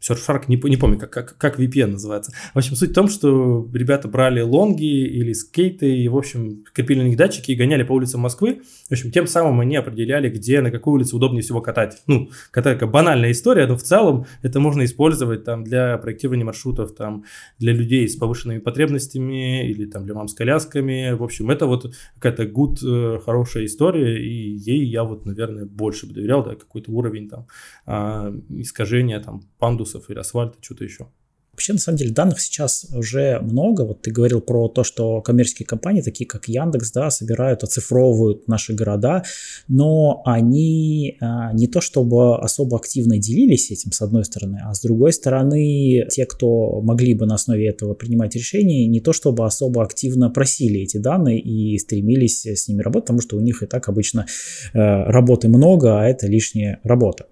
Surfshark, не, не помню, как, как, как VPN называется. В общем, суть в том, что ребята брали лонги или скейты и, в общем, крепили на них датчики и гоняли по улицам Москвы. В общем, тем самым они определяли, где, на какую улицу удобнее всего катать. Ну, такая банальная история, но в целом это можно использовать там для проектирования маршрутов, там, для людей с повышенными потребностями или там для мам с колясками. В общем, это вот какая-то good, э, хорошая история, и ей я вот, наверное, больше бы доверял, да, какой-то уровень там а, искажения там пандуса ресурсов или асфальта, что-то еще. Вообще, на самом деле, данных сейчас уже много. Вот ты говорил про то, что коммерческие компании, такие как Яндекс, да, собирают, оцифровывают наши города, но они а, не то чтобы особо активно делились этим, с одной стороны, а с другой стороны, те, кто могли бы на основе этого принимать решения, не то чтобы особо активно просили эти данные и стремились с ними работать, потому что у них и так обычно э, работы много, а это лишняя работа.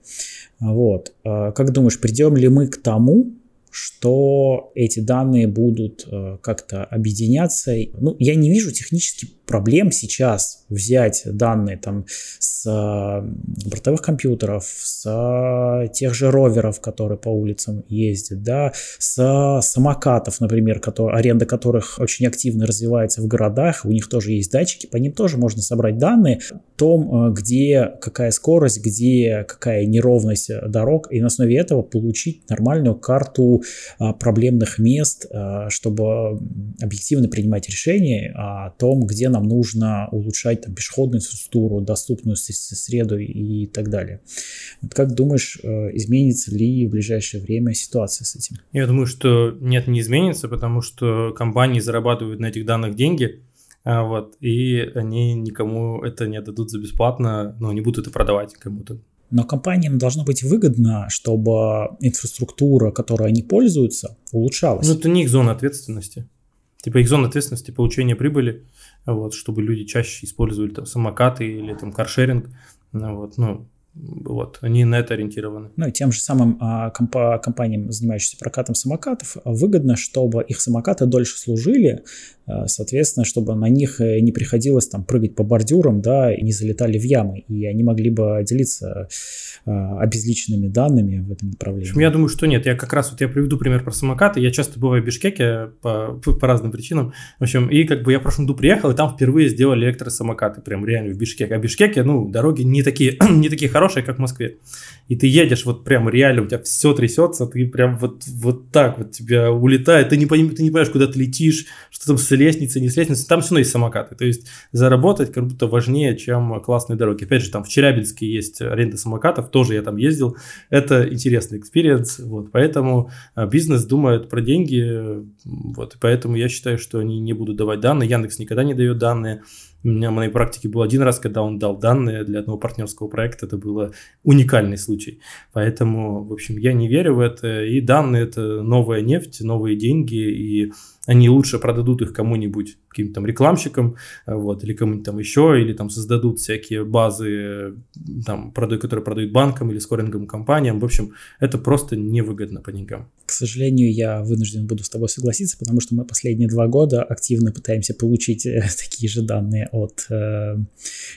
Вот. А как думаешь, придем ли мы к тому, что эти данные будут э, как-то объединяться. Ну, я не вижу технически проблем сейчас взять данные там с э, бортовых компьютеров, с э, тех же роверов, которые по улицам ездят, да, с самокатов, например, которые, аренда которых очень активно развивается в городах, у них тоже есть датчики, по ним тоже можно собрать данные о том, где какая скорость, где какая неровность дорог, и на основе этого получить нормальную карту проблемных мест, чтобы объективно принимать решения о том, где нам нужно улучшать там, пешеходную инфраструктуру, доступную среду и так далее. Вот как думаешь, э, изменится ли в ближайшее время ситуация с этим? Я думаю, что нет, не изменится, потому что компании зарабатывают на этих данных деньги, а, вот, и они никому это не отдадут за бесплатно, но не будут это продавать кому-то. Но компаниям должно быть выгодно, чтобы инфраструктура, которой они пользуются, улучшалась. Ну, это не их зона ответственности. Типа их зона ответственности получения прибыли, вот, чтобы люди чаще использовали там самокаты или там каршеринг. Вот, ну, вот, они на это ориентированы. Ну и тем же самым а, комп- компаниям, занимающимся прокатом самокатов, выгодно, чтобы их самокаты дольше служили, а, соответственно, чтобы на них э, не приходилось там прыгать по бордюрам, да, и не залетали в ямы, и они могли бы делиться а, обезличенными данными в этом направлении. Я думаю, что нет. Я как раз вот я приведу пример про самокаты. Я часто бываю в Бишкеке по, по разным причинам. В общем, и как бы я в прошлом году приехал, и там впервые сделали электросамокаты, прям реально в Бишкеке. А в Бишкеке, ну, дороги не такие, не такие хорошие, хорошая, как в Москве. И ты едешь вот прям реально, у тебя все трясется, ты прям вот, вот так вот тебя улетает, ты не, ты не понимаешь, куда ты летишь, что там с лестницы, не с лестницы, там все равно есть самокаты. То есть заработать как будто важнее, чем классные дороги. Опять же, там в Челябинске есть аренда самокатов, тоже я там ездил. Это интересный experience, вот, поэтому а, бизнес думает про деньги, вот, поэтому я считаю, что они не будут давать данные, Яндекс никогда не дает данные, у меня в моей практике был один раз, когда он дал данные для одного партнерского проекта. Это был уникальный случай. Поэтому, в общем, я не верю в это. И данные – это новая нефть, новые деньги. И они лучше продадут их кому-нибудь, каким-то там рекламщикам, э, вот, или кому-нибудь там еще, или там создадут всякие базы, там, продают, которые продают банкам или скоринговым компаниям. В общем, это просто невыгодно по деньгам. К сожалению, я вынужден буду с тобой согласиться, потому что мы последние два года активно пытаемся получить э, такие же данные от э,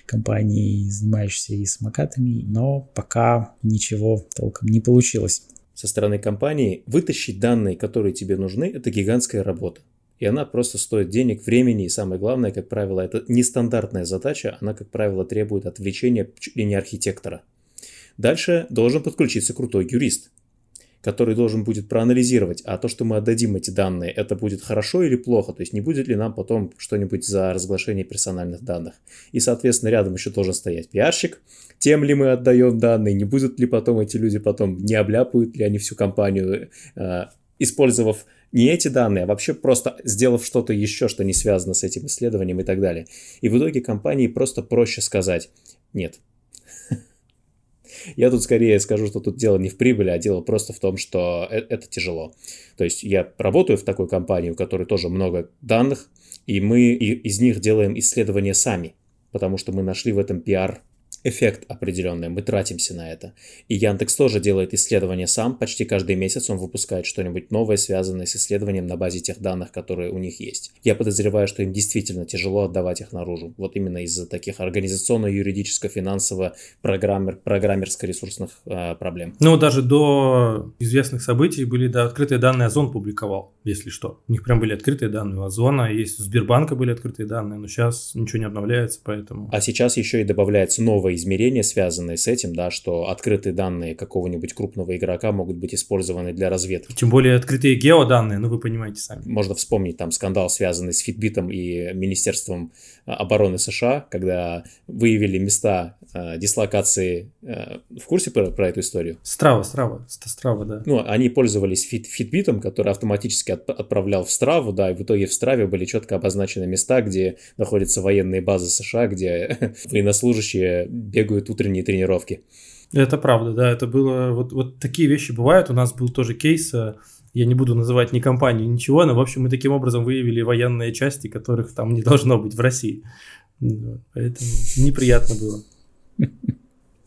компаний, занимающихся и самокатами, но пока ничего толком не получилось со стороны компании, вытащить данные, которые тебе нужны, это гигантская работа. И она просто стоит денег, времени, и самое главное, как правило, это нестандартная задача, она, как правило, требует отвлечения чуть ли не архитектора. Дальше должен подключиться крутой юрист, который должен будет проанализировать, а то, что мы отдадим эти данные, это будет хорошо или плохо, то есть не будет ли нам потом что-нибудь за разглашение персональных данных. И, соответственно, рядом еще должен стоять пиарщик, тем ли мы отдаем данные, не будут ли потом эти люди потом, не обляпают ли они всю компанию, э, использовав не эти данные, а вообще просто сделав что-то еще, что не связано с этим исследованием и так далее. И в итоге компании просто проще сказать «нет». Я тут скорее скажу, что тут дело не в прибыли, а дело просто в том, что э, это тяжело. То есть я работаю в такой компании, у которой тоже много данных, и мы из них делаем исследования сами, потому что мы нашли в этом пиар эффект определенный, мы тратимся на это. И Яндекс тоже делает исследования сам, почти каждый месяц он выпускает что-нибудь новое, связанное с исследованием на базе тех данных, которые у них есть. Я подозреваю, что им действительно тяжело отдавать их наружу, вот именно из-за таких организационно-юридическо-финансово программер, программерско-ресурсных э, проблем. Ну, даже до известных событий были да, открытые данные Озон публиковал, если что. У них прям были открытые данные у Озона, есть у Сбербанка были открытые данные, но сейчас ничего не обновляется, поэтому... А сейчас еще и добавляется новое измерения, связанные с этим, да, что открытые данные какого-нибудь крупного игрока могут быть использованы для разведки. Тем более открытые геоданные, ну вы понимаете сами. Можно вспомнить там скандал, связанный с Fitbit ом и Министерством обороны США, когда выявили места э, дислокации. Э, в курсе про, про эту историю? Strava, Strava, Strava, да. Ну, они пользовались фит, Fitbit ом, который автоматически от, отправлял в Страву, да, и в итоге в Страве были четко обозначены места, где находятся военные базы США, где военнослужащие бегают утренние тренировки. Это правда, да, это было, вот, вот такие вещи бывают, у нас был тоже кейс, э, я не буду называть ни компанию, ничего, но, в общем, мы таким образом выявили военные части, которых там не должно быть в России. Поэтому неприятно было.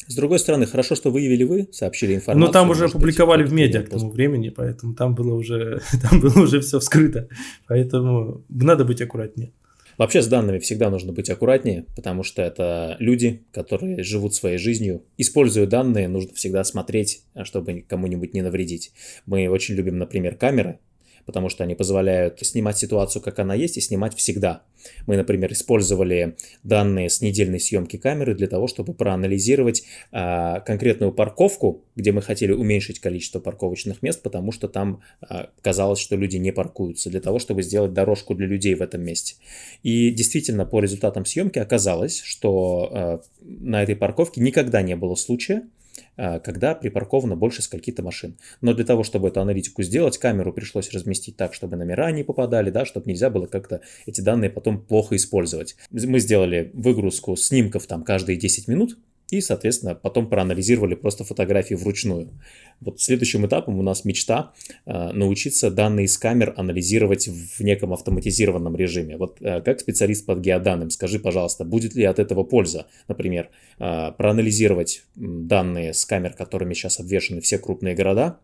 С другой стороны, хорошо, что выявили вы, сообщили информацию. Ну, там уже опубликовали быть, в медиа к тому времени, поэтому там было уже, там было уже все вскрыто. Поэтому надо быть аккуратнее. Вообще с данными всегда нужно быть аккуратнее, потому что это люди, которые живут своей жизнью. Используя данные, нужно всегда смотреть, чтобы кому-нибудь не навредить. Мы очень любим, например, камеры, потому что они позволяют снимать ситуацию, как она есть, и снимать всегда. Мы, например, использовали данные с недельной съемки камеры для того, чтобы проанализировать а, конкретную парковку, где мы хотели уменьшить количество парковочных мест, потому что там а, казалось, что люди не паркуются, для того, чтобы сделать дорожку для людей в этом месте. И действительно, по результатам съемки оказалось, что а, на этой парковке никогда не было случая, когда припарковано больше скольки-то машин. Но для того, чтобы эту аналитику сделать, камеру пришлось разместить так, чтобы номера не попадали, да, чтобы нельзя было как-то эти данные потом плохо использовать. Мы сделали выгрузку снимков там каждые 10 минут, и, соответственно, потом проанализировали просто фотографии вручную. Вот следующим этапом у нас мечта э, научиться данные из камер анализировать в неком автоматизированном режиме. Вот э, как специалист под геоданным, скажи, пожалуйста, будет ли от этого польза? Например, э, проанализировать данные с камер, которыми сейчас обвешаны все крупные города,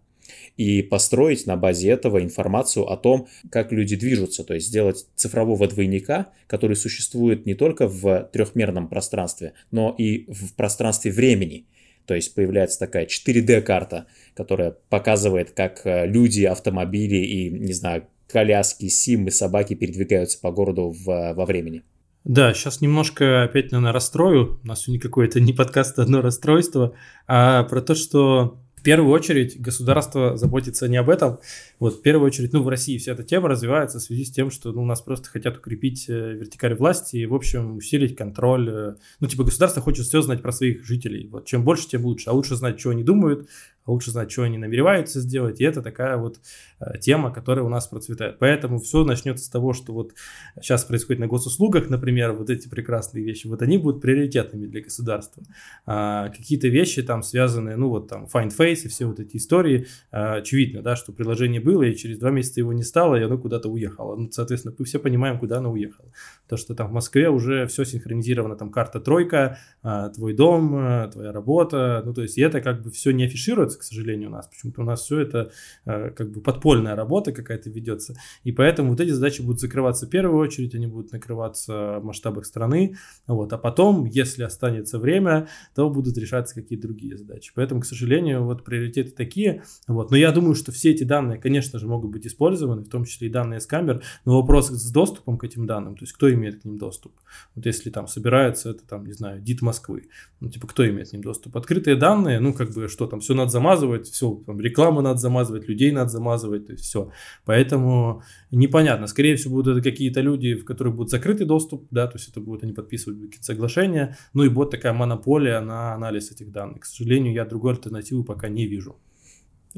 и построить на базе этого информацию о том, как люди движутся, то есть сделать цифрового двойника, который существует не только в трехмерном пространстве, но и в пространстве времени. То есть появляется такая 4D-карта, которая показывает, как э, люди, автомобили и, не знаю, коляски, симы, собаки передвигаются по городу в, во времени. Да, сейчас немножко опять, наверное, расстрою. У нас сегодня какое-то не подкаст, а одно расстройство. А про то, что первую очередь государство заботится не об этом. Вот, в первую очередь, ну, в России вся эта тема развивается в связи с тем, что ну, у нас просто хотят укрепить э, вертикаль власти и, в общем, усилить контроль. Э, ну, типа, государство хочет все знать про своих жителей. Вот, чем больше, тем лучше. А лучше знать, что они думают, лучше знать, что они намереваются сделать. И это такая вот э, тема, которая у нас процветает. Поэтому все начнется с того, что вот сейчас происходит на госуслугах, например, вот эти прекрасные вещи, вот они будут приоритетными для государства. А, какие-то вещи там связанные, ну вот там Find Face и все вот эти истории, а, очевидно, да, что приложение было, и через два месяца его не стало, и оно куда-то уехало. Ну, соответственно, мы все понимаем, куда оно уехало. То, что там в Москве уже все синхронизировано, там карта тройка, а, твой дом, а, твоя работа, ну то есть и это как бы все не афишируется, к сожалению, у нас. Почему-то у нас все это э, как бы подпольная работа какая-то ведется. И поэтому вот эти задачи будут закрываться в первую очередь, они будут накрываться в масштабах страны. Вот. А потом, если останется время, то будут решаться какие-то другие задачи. Поэтому, к сожалению, вот приоритеты такие. Вот. Но я думаю, что все эти данные, конечно же, могут быть использованы, в том числе и данные с камер. Но вопрос с доступом к этим данным, то есть кто имеет к ним доступ. Вот если там собирается, это там, не знаю, ДИТ Москвы, ну, типа, кто имеет к ним доступ? Открытые данные, ну, как бы, что там, все надо замазать, замазывать, все, там, рекламу надо замазывать, людей надо замазывать, то есть все. Поэтому непонятно. Скорее всего, будут какие-то люди, в которых будет закрытый доступ, да, то есть это будут они подписывать какие-то соглашения, ну и будет такая монополия на анализ этих данных. К сожалению, я другой альтернативы пока не вижу.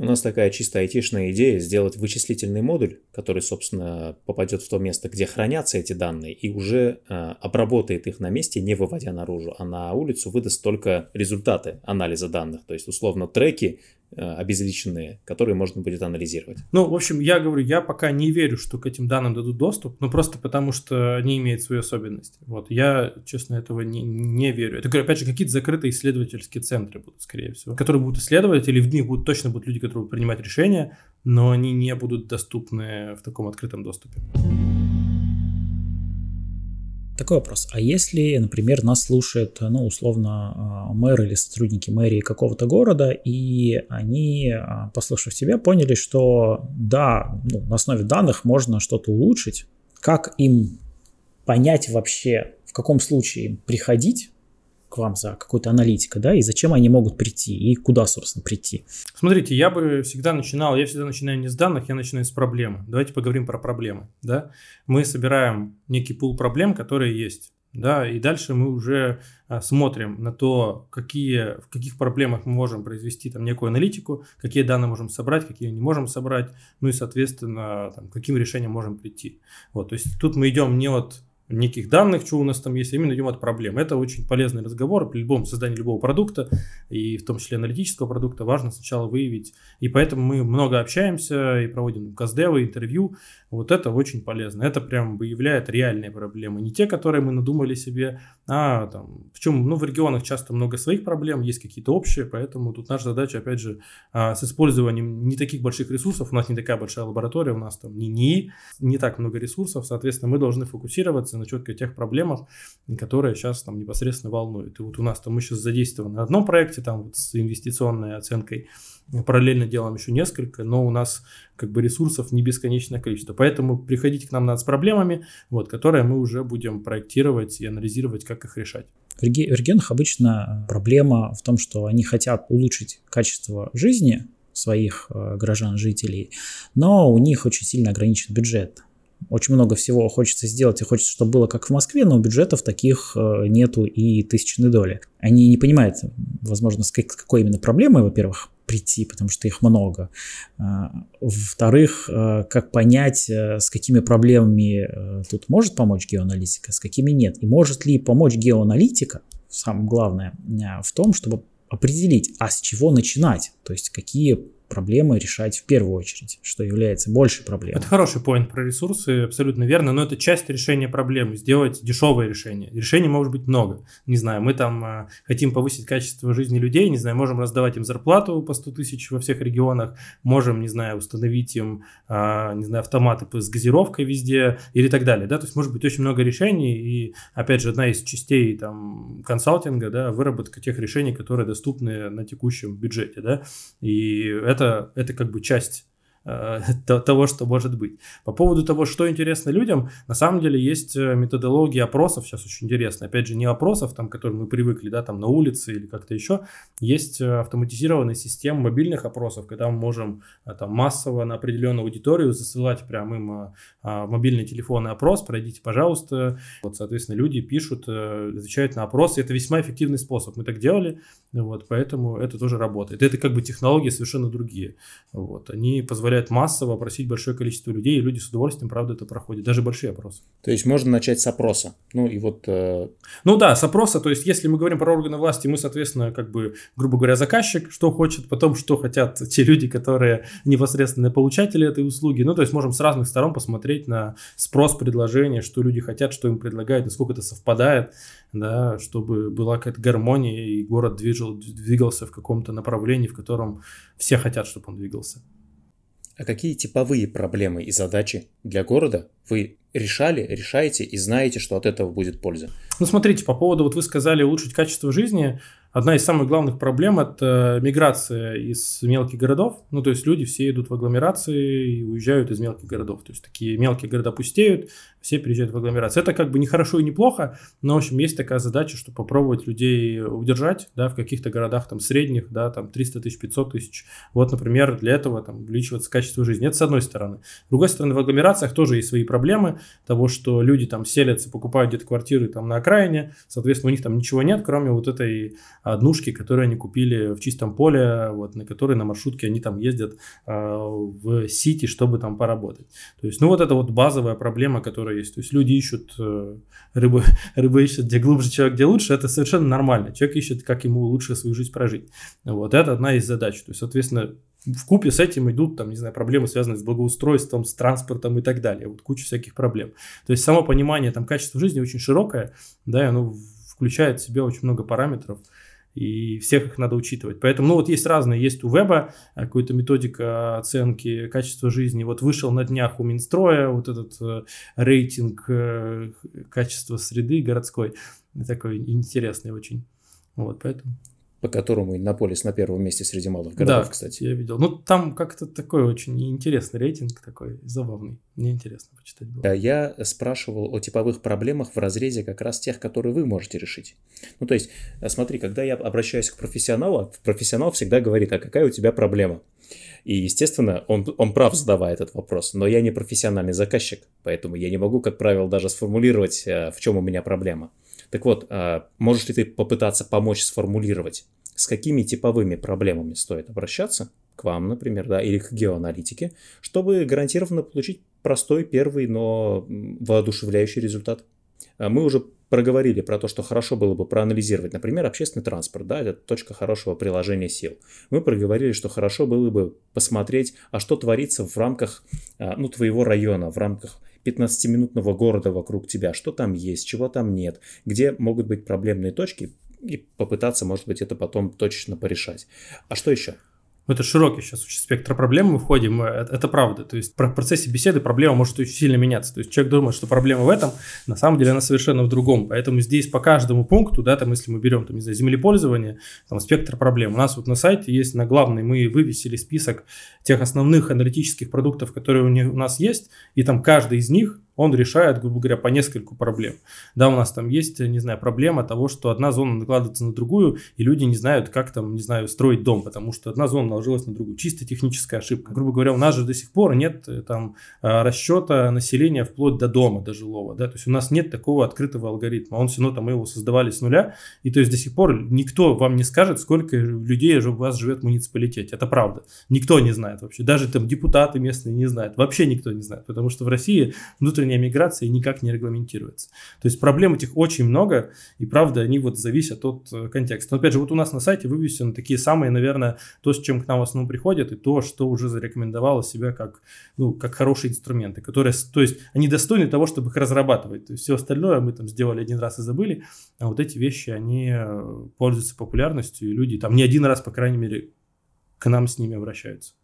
У нас такая чисто айтишная идея сделать вычислительный модуль, который, собственно, попадет в то место, где хранятся эти данные, и уже э, обработает их на месте, не выводя наружу, а на улицу выдаст только результаты анализа данных. То есть, условно, треки обезличенные, которые можно будет анализировать. Ну, в общем, я говорю, я пока не верю, что к этим данным дадут доступ, ну, просто потому что они имеют свои особенности. Вот, я, честно, этого не, не верю. Это, опять же, какие-то закрытые исследовательские центры будут, скорее всего, которые будут исследовать, или в них будут точно будут люди, которые будут принимать решения, но они не будут доступны в таком открытом доступе. Такой вопрос. А если, например, нас слушает, ну, условно, а, мэр или сотрудники мэрии какого-то города, и они, а, послушав тебя, поняли, что да, ну, на основе данных можно что-то улучшить, как им понять вообще, в каком случае им приходить к вам за какой-то аналитикой, да, и зачем они могут прийти, и куда, собственно, прийти? Смотрите, я бы всегда начинал, я всегда начинаю не с данных, я начинаю с проблемы. Давайте поговорим про проблемы, да. Мы собираем некий пул проблем, которые есть, да, и дальше мы уже а, смотрим на то, какие, в каких проблемах мы можем произвести там некую аналитику, какие данные можем собрать, какие не можем собрать, ну и, соответственно, там, каким решением можем прийти. Вот, то есть тут мы идем не от неких данных, что у нас там есть, а именно идем от проблем. Это очень полезный разговор при любом создании любого продукта, и в том числе аналитического продукта, важно сначала выявить. И поэтому мы много общаемся и проводим каздевы, интервью. Вот это очень полезно. Это прям выявляет реальные проблемы. Не те, которые мы надумали себе, а там, в чем, ну, в регионах часто много своих проблем, есть какие-то общие, поэтому тут наша задача, опять же, а, с использованием не таких больших ресурсов, у нас не такая большая лаборатория, у нас там не НИИ, не так много ресурсов, соответственно, мы должны фокусироваться на четко тех проблемах, которые сейчас там непосредственно волнуют. И вот у нас там мы сейчас задействованы на одном проекте, там вот с инвестиционной оценкой, параллельно делаем еще несколько, но у нас как бы ресурсов не бесконечное количество. Поэтому приходите к нам надо с проблемами, вот, которые мы уже будем проектировать и анализировать, как их решать. В регионах обычно проблема в том, что они хотят улучшить качество жизни своих э, горожан, жителей, но у них очень сильно ограничен бюджет очень много всего хочется сделать и хочется, чтобы было как в Москве, но бюджетов таких э, нету и тысячной доли. Они не понимают, возможно, с какой именно проблемой, во-первых, прийти, потому что их много. А, во-вторых, э, как понять, э, с какими проблемами тут может помочь геоаналитика, с какими нет. И может ли помочь геоаналитика, самое главное, в том, чтобы определить, а с чего начинать, то есть какие проблемы решать в первую очередь, что является большей проблемой. Это хороший поинт про ресурсы, абсолютно верно, но это часть решения проблемы, сделать дешевое решение. Решений может быть много. Не знаю, мы там э, хотим повысить качество жизни людей, не знаю, можем раздавать им зарплату по 100 тысяч во всех регионах, можем, не знаю, установить им, э, не знаю, автоматы с газировкой везде или так далее, да, то есть может быть очень много решений, и, опять же, одна из частей там консалтинга, да, выработка тех решений, которые доступны на текущем бюджете, да, и это это, это как бы часть того, что может быть. По поводу того, что интересно людям, на самом деле есть э, методология опросов, сейчас очень интересно, опять же, не опросов, там, к которым мы привыкли, да, там на улице или как-то еще, есть э, автоматизированная система мобильных опросов, когда мы можем там массово на определенную аудиторию засылать прям им мобильный телефонный опрос, пройдите, пожалуйста, вот, соответственно, люди пишут, отвечают на опросы, это весьма эффективный способ, мы так делали, вот, поэтому это тоже работает. Это как бы технологии совершенно другие, вот, они позволяют позволяет массово опросить большое количество людей, и люди с удовольствием, правда, это проходят, даже большие опросы. То есть можно начать с опроса. Ну и вот... Э... Ну да, с опроса, то есть если мы говорим про органы власти, мы, соответственно, как бы, грубо говоря, заказчик, что хочет, потом, что хотят те люди, которые непосредственно получатели этой услуги. Ну, то есть можем с разных сторон посмотреть на спрос, предложение, что люди хотят, что им предлагают, насколько это совпадает, да, чтобы была какая-то гармония, и город движил, двигался в каком-то направлении, в котором все хотят, чтобы он двигался. А какие типовые проблемы и задачи для города вы решали, решаете и знаете, что от этого будет польза? Ну, смотрите, по поводу, вот вы сказали, улучшить качество жизни. Одна из самых главных проблем – это миграция из мелких городов. Ну, то есть люди все идут в агломерации и уезжают из мелких городов. То есть такие мелкие города пустеют, все переезжают в агломерацию. Это как бы не хорошо и не плохо, но, в общем, есть такая задача, что попробовать людей удержать, да, в каких-то городах там средних, да, там 300 тысяч, 500 тысяч. Вот, например, для этого там увеличиваться качество жизни. Это с одной стороны. С другой стороны, в агломерациях тоже есть свои проблемы того, что люди там селятся, покупают где-то квартиры там на окраине, соответственно, у них там ничего нет, кроме вот этой однушки, которую они купили в чистом поле, вот, на которой на маршрутке они там ездят э, в Сити, чтобы там поработать. То есть, ну вот это вот базовая проблема, которая есть. То есть люди ищут, э, рыбы, рыбы ищут, где глубже человек, где лучше, это совершенно нормально. Человек ищет, как ему лучше свою жизнь прожить. Вот, это одна из задач. То есть, соответственно, в купе с этим идут, там, не знаю, проблемы, связанные с благоустройством, с транспортом и так далее. Вот куча всяких проблем. То есть само понимание там качества жизни очень широкое, да, и оно включает в себя очень много параметров и всех их надо учитывать. Поэтому, ну, вот есть разные, есть у веба э, какая-то методика оценки качества жизни. Вот вышел на днях у Минстроя вот этот э, рейтинг э, качества среды городской, такой интересный очень. Вот, поэтому по которому Иннополис на первом месте среди малых городов, да, кстати. я видел. Ну, там как-то такой очень интересный рейтинг, такой забавный. Мне интересно почитать было. Я спрашивал о типовых проблемах в разрезе как раз тех, которые вы можете решить. Ну, то есть, смотри, когда я обращаюсь к профессионалу, профессионал всегда говорит, а какая у тебя проблема? И, естественно, он, он прав, задавая этот вопрос. Но я не профессиональный заказчик, поэтому я не могу, как правило, даже сформулировать, э, в чем у меня проблема. Так вот, а, можешь ли ты попытаться помочь сформулировать, с какими типовыми проблемами стоит обращаться к вам, например, да, или к геоаналитике, чтобы гарантированно получить простой, первый, но воодушевляющий результат? А, мы уже проговорили про то, что хорошо было бы проанализировать, например, общественный транспорт, да, это точка хорошего приложения сил. Мы проговорили, что хорошо было бы посмотреть, а что творится в рамках, а, ну, твоего района, в рамках 15-минутного города вокруг тебя, что там есть, чего там нет, где могут быть проблемные точки, и попытаться, может быть, это потом точечно порешать. А что еще? Ну, это широкий сейчас очень спектр проблем мы входим, это, это правда. То есть в процессе беседы проблема может очень сильно меняться. То есть человек думает, что проблема в этом, на самом деле она совершенно в другом. Поэтому здесь по каждому пункту, да, там, если мы берем, там, не знаю, землепользование, там, спектр проблем. У нас вот на сайте есть на главной, мы вывесили список тех основных аналитических продуктов, которые у, у нас есть, и там каждый из них он решает, грубо говоря, по нескольку проблем. Да, у нас там есть, не знаю, проблема того, что одна зона накладывается на другую, и люди не знают, как там, не знаю, строить дом, потому что одна зона наложилась на другую. Чисто техническая ошибка. Грубо говоря, у нас же до сих пор нет э, там э, расчета населения вплоть до дома, до жилого, да, то есть у нас нет такого открытого алгоритма. Он все равно там мы его создавали с нуля, и то есть до сих пор никто вам не скажет, сколько людей у вас живет в муниципалитете. Это правда. Никто не знает вообще. Даже там депутаты местные не знают. Вообще никто не знает, потому что в России внутренняя внутренняя миграция никак не регламентируется. То есть проблем этих очень много, и правда, они вот зависят от э, контекста. Но опять же, вот у нас на сайте вывесены такие самые, наверное, то, с чем к нам в основном приходят, и то, что уже зарекомендовало себя как, ну, как хорошие инструменты, которые, то есть они достойны того, чтобы их разрабатывать. То есть все остальное мы там сделали один раз и забыли, а вот эти вещи, они э, пользуются популярностью, и люди там не один раз, по крайней мере, к нам с ними обращаются.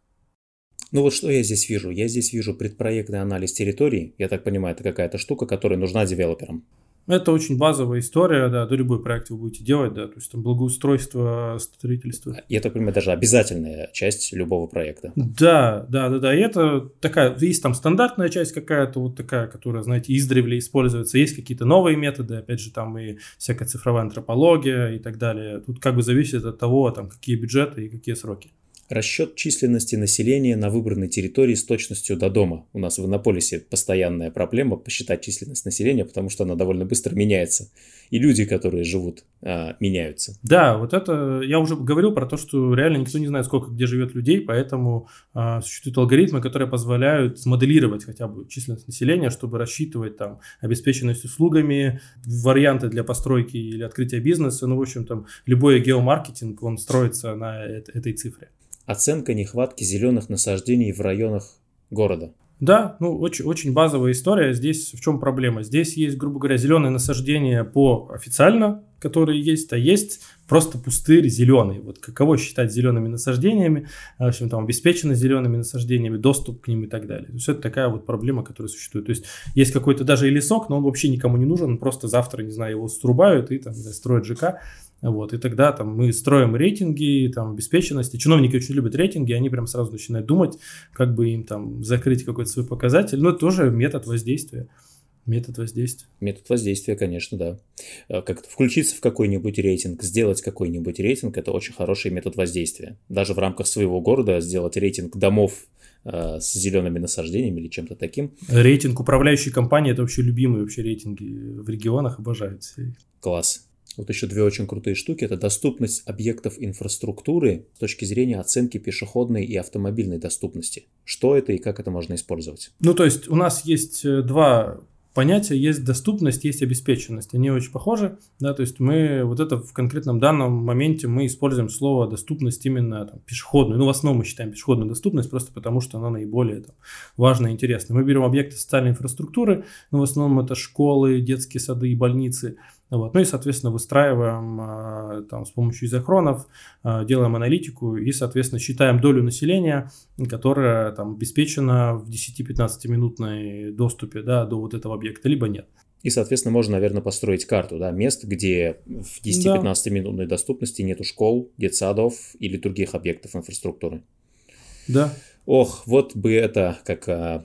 Ну вот что я здесь вижу? Я здесь вижу предпроектный анализ территории. Я так понимаю, это какая-то штука, которая нужна девелоперам. Это очень базовая история, да, до любой проект вы будете делать, да, то есть там благоустройство, строительство. Я так понимаю, даже обязательная часть любого проекта. Да, да, да, да, и это такая, есть там стандартная часть какая-то вот такая, которая, знаете, издревле используется, есть какие-то новые методы, опять же, там и всякая цифровая антропология и так далее. Тут как бы зависит от того, там, какие бюджеты и какие сроки. Расчет численности населения на выбранной территории с точностью до дома. У нас в Иннополисе постоянная проблема посчитать численность населения, потому что она довольно быстро меняется. И люди, которые живут, а, меняются. Да, вот это я уже говорил про то, что реально никто не знает, сколько где живет людей, поэтому а, существуют алгоритмы, которые позволяют смоделировать хотя бы численность населения, чтобы рассчитывать там обеспеченность услугами, варианты для постройки или открытия бизнеса. Ну, в общем, там любой геомаркетинг, он строится на этой цифре оценка нехватки зеленых насаждений в районах города. Да, ну очень, очень базовая история. Здесь в чем проблема? Здесь есть, грубо говоря, зеленые насаждения по официально, которые есть, а есть просто пустырь зеленый. Вот каково считать зелеными насаждениями, в общем, там обеспечено зелеными насаждениями, доступ к ним и так далее. То есть это такая вот проблема, которая существует. То есть есть какой-то даже и лесок, но он вообще никому не нужен, просто завтра, не знаю, его срубают и там строят ЖК. Вот, и тогда там мы строим рейтинги, там, обеспеченности. Чиновники очень любят рейтинги, они прям сразу начинают думать, как бы им там закрыть какой-то свой показатель. Но это тоже метод воздействия. Метод воздействия. Метод воздействия, конечно, да. Э, как включиться в какой-нибудь рейтинг, сделать какой-нибудь рейтинг, это очень хороший метод воздействия. Даже в рамках своего города сделать рейтинг домов э, с зелеными насаждениями или чем-то таким. Рейтинг управляющей компании это вообще любимые вообще рейтинги в регионах, обожают. Класс. Вот еще две очень крутые штуки. Это доступность объектов инфраструктуры с точки зрения оценки пешеходной и автомобильной доступности. Что это и как это можно использовать? Ну, то есть у нас есть э, два понятия есть доступность, есть обеспеченность. Они очень похожи, да, то есть мы вот это в конкретном данном моменте мы используем слово доступность именно там, пешеходную. Ну, в основном мы считаем пешеходную доступность просто потому, что она наиболее там, важна и интересна. Мы берем объекты социальной инфраструктуры, ну, в основном это школы, детские сады и больницы – вот. Ну и, соответственно, выстраиваем а, там, с помощью изохронов, а, делаем аналитику и, соответственно, считаем долю населения, которая там, обеспечена в 10-15 минутной доступе да, до вот этого объекта, либо нет. И, соответственно, можно, наверное, построить карту да, мест, где в 10-15 минутной доступности нету школ, детсадов или других объектов инфраструктуры. Да. Ох, вот бы это как а,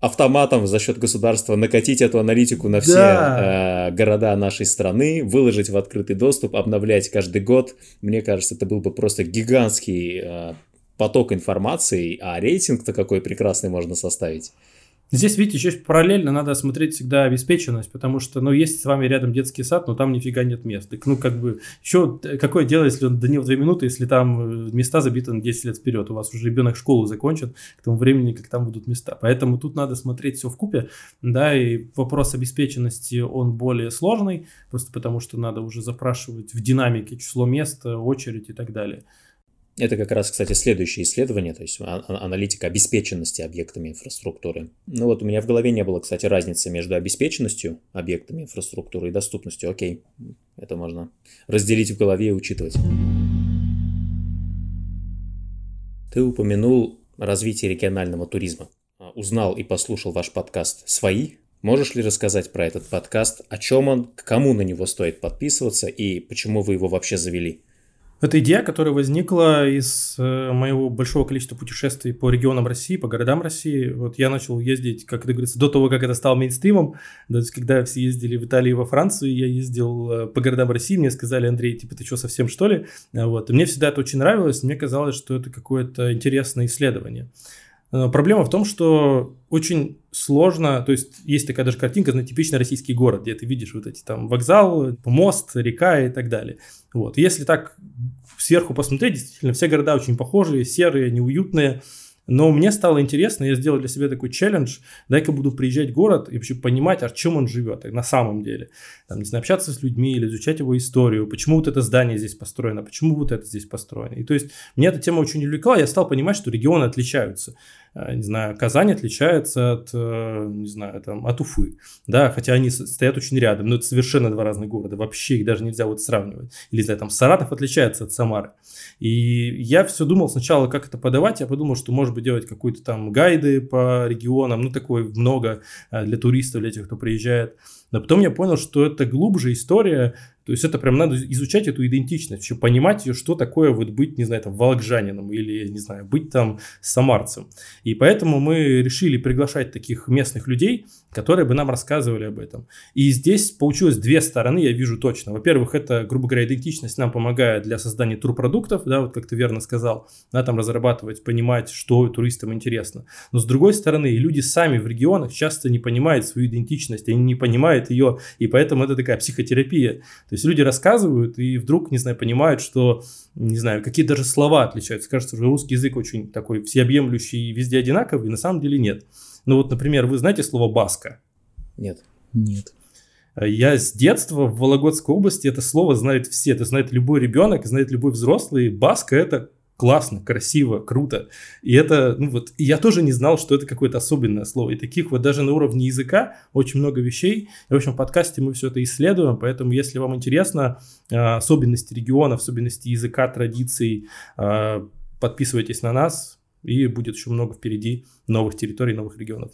автоматом за счет государства накатить эту аналитику на все да. э, города нашей страны, выложить в открытый доступ, обновлять каждый год. Мне кажется, это был бы просто гигантский э, поток информации, а рейтинг-то какой прекрасный можно составить. Здесь, видите, еще параллельно надо смотреть всегда обеспеченность, потому что, ну, есть с вами рядом детский сад, но там нифига нет мест. Так, ну, как бы, еще какое дело, если он него 2 минуты, если там э, места забиты на 10 лет вперед, у вас уже ребенок школу закончит к тому времени, как там будут места. Поэтому тут надо смотреть все в купе, да, и вопрос обеспеченности, он более сложный, просто потому что надо уже запрашивать в динамике число мест, очередь и так далее. Это как раз, кстати, следующее исследование, то есть а, а, аналитика обеспеченности объектами инфраструктуры. Ну вот у меня в голове не было, кстати, разницы между обеспеченностью объектами инфраструктуры и доступностью. Окей, это можно разделить в голове и учитывать. Ты упомянул развитие регионального туризма. А, узнал и послушал ваш подкаст «Свои». Можешь ли рассказать про этот подкаст, о чем он, к кому на него стоит подписываться и почему вы его вообще завели? Это идея, которая возникла из э, моего большого количества путешествий по регионам России, по городам России. Вот я начал ездить, как это говорится, до того, как это стало мейнстримом. То есть, когда все ездили в Италию и во Францию, я ездил э, по городам России, мне сказали, Андрей, типа, ты что, совсем что ли? Вот. И мне всегда это очень нравилось, мне казалось, что это какое-то интересное исследование. Э, проблема в том, что очень сложно, то есть есть такая даже картинка на типичный российский город, где ты видишь вот эти там вокзал, мост, река и так далее. Вот. Если так сверху посмотреть, действительно, все города очень похожие, серые, неуютные, но мне стало интересно, я сделал для себя такой челлендж, дай-ка буду приезжать в город и вообще понимать, о чем он живет на самом деле. Там, не знаю, общаться с людьми или изучать его историю, почему вот это здание здесь построено, почему вот это здесь построено. И то есть меня эта тема очень увлекла, я стал понимать, что регионы отличаются. Э, не знаю, Казань отличается от, э, не знаю, там, от Уфы, да, хотя они стоят очень рядом, но это совершенно два разных города, вообще их даже нельзя вот сравнивать. Или, знаю, там, Саратов отличается от Самары. И я все думал сначала, как это подавать, я подумал, что, может быть, делать какие-то там гайды по регионам, ну, такое много э, для туристов, для тех, кто приезжает. Но потом я понял, что это глубже история, то есть это прям надо изучать эту идентичность, еще понимать ее, что такое вот быть, не знаю, там, волокжанином или, не знаю, быть там самарцем. И поэтому мы решили приглашать таких местных людей, которые бы нам рассказывали об этом. И здесь получилось две стороны, я вижу точно. Во-первых, это, грубо говоря, идентичность нам помогает для создания турпродуктов, да, вот как ты верно сказал, да, там разрабатывать, понимать, что туристам интересно. Но с другой стороны, люди сами в регионах часто не понимают свою идентичность, они не понимают ее, и поэтому это такая психотерапия. То есть люди рассказывают и вдруг, не знаю, понимают, что, не знаю, какие даже слова отличаются. Кажется, что русский язык очень такой всеобъемлющий и везде одинаковый, на самом деле нет. Ну вот, например, вы знаете слово «баска»? Нет. Нет. Я с детства в Вологодской области это слово знает все. Это знает любой ребенок, знает любой взрослый. Баска – это классно, красиво, круто. И это, ну вот, я тоже не знал, что это какое-то особенное слово. И таких вот даже на уровне языка очень много вещей. И, в общем, в подкасте мы все это исследуем, поэтому, если вам интересно а, особенности региона, особенности языка, традиций, а, подписывайтесь на нас, и будет еще много впереди новых территорий, новых регионов.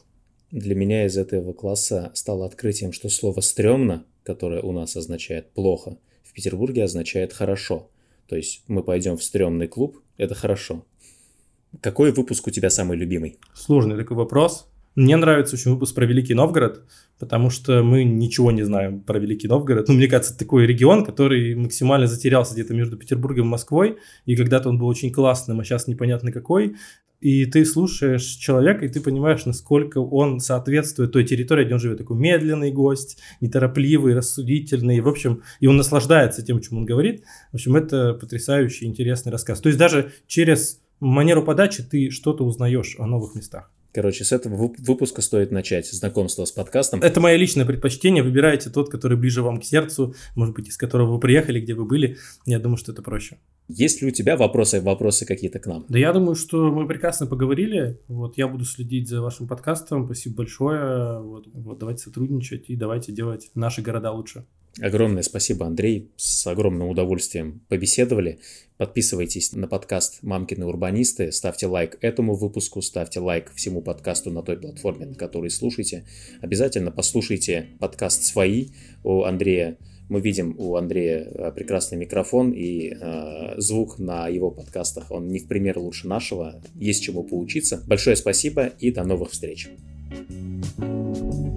Для меня из этого класса стало открытием, что слово «стрёмно», которое у нас означает «плохо», в Петербурге означает «хорошо». То есть мы пойдем в стрёмный клуб, это хорошо. Какой выпуск у тебя самый любимый? Сложный такой вопрос. Мне нравится очень выпуск про Великий Новгород, потому что мы ничего не знаем про Великий Новгород. Ну, мне кажется, это такой регион, который максимально затерялся где-то между Петербургом и Москвой, и когда-то он был очень классным, а сейчас непонятно какой. И ты слушаешь человека, и ты понимаешь, насколько он соответствует той территории, где он живет. Такой медленный гость, неторопливый, рассудительный. В общем, и он наслаждается тем, чем он говорит. В общем, это потрясающий, интересный рассказ. То есть даже через манеру подачи ты что-то узнаешь о новых местах. Короче, с этого выпуска стоит начать знакомство с подкастом. Это мое личное предпочтение. Выбирайте тот, который ближе вам к сердцу, может быть, из которого вы приехали, где вы были. Я думаю, что это проще. Есть ли у тебя вопросы, вопросы какие-то к нам? Да я думаю, что мы прекрасно поговорили. Вот я буду следить за вашим подкастом. Спасибо большое. Вот, вот давайте сотрудничать и давайте делать наши города лучше. Огромное спасибо, Андрей. С огромным удовольствием побеседовали. Подписывайтесь на подкаст «Мамкины урбанисты», ставьте лайк этому выпуску, ставьте лайк всему подкасту на той платформе, на которой слушаете. Обязательно послушайте подкаст «Свои» у Андрея. Мы видим у Андрея э, прекрасный микрофон и э, звук на его подкастах. Он не в пример лучше нашего. Есть чему поучиться. Большое спасибо и до новых встреч. thank you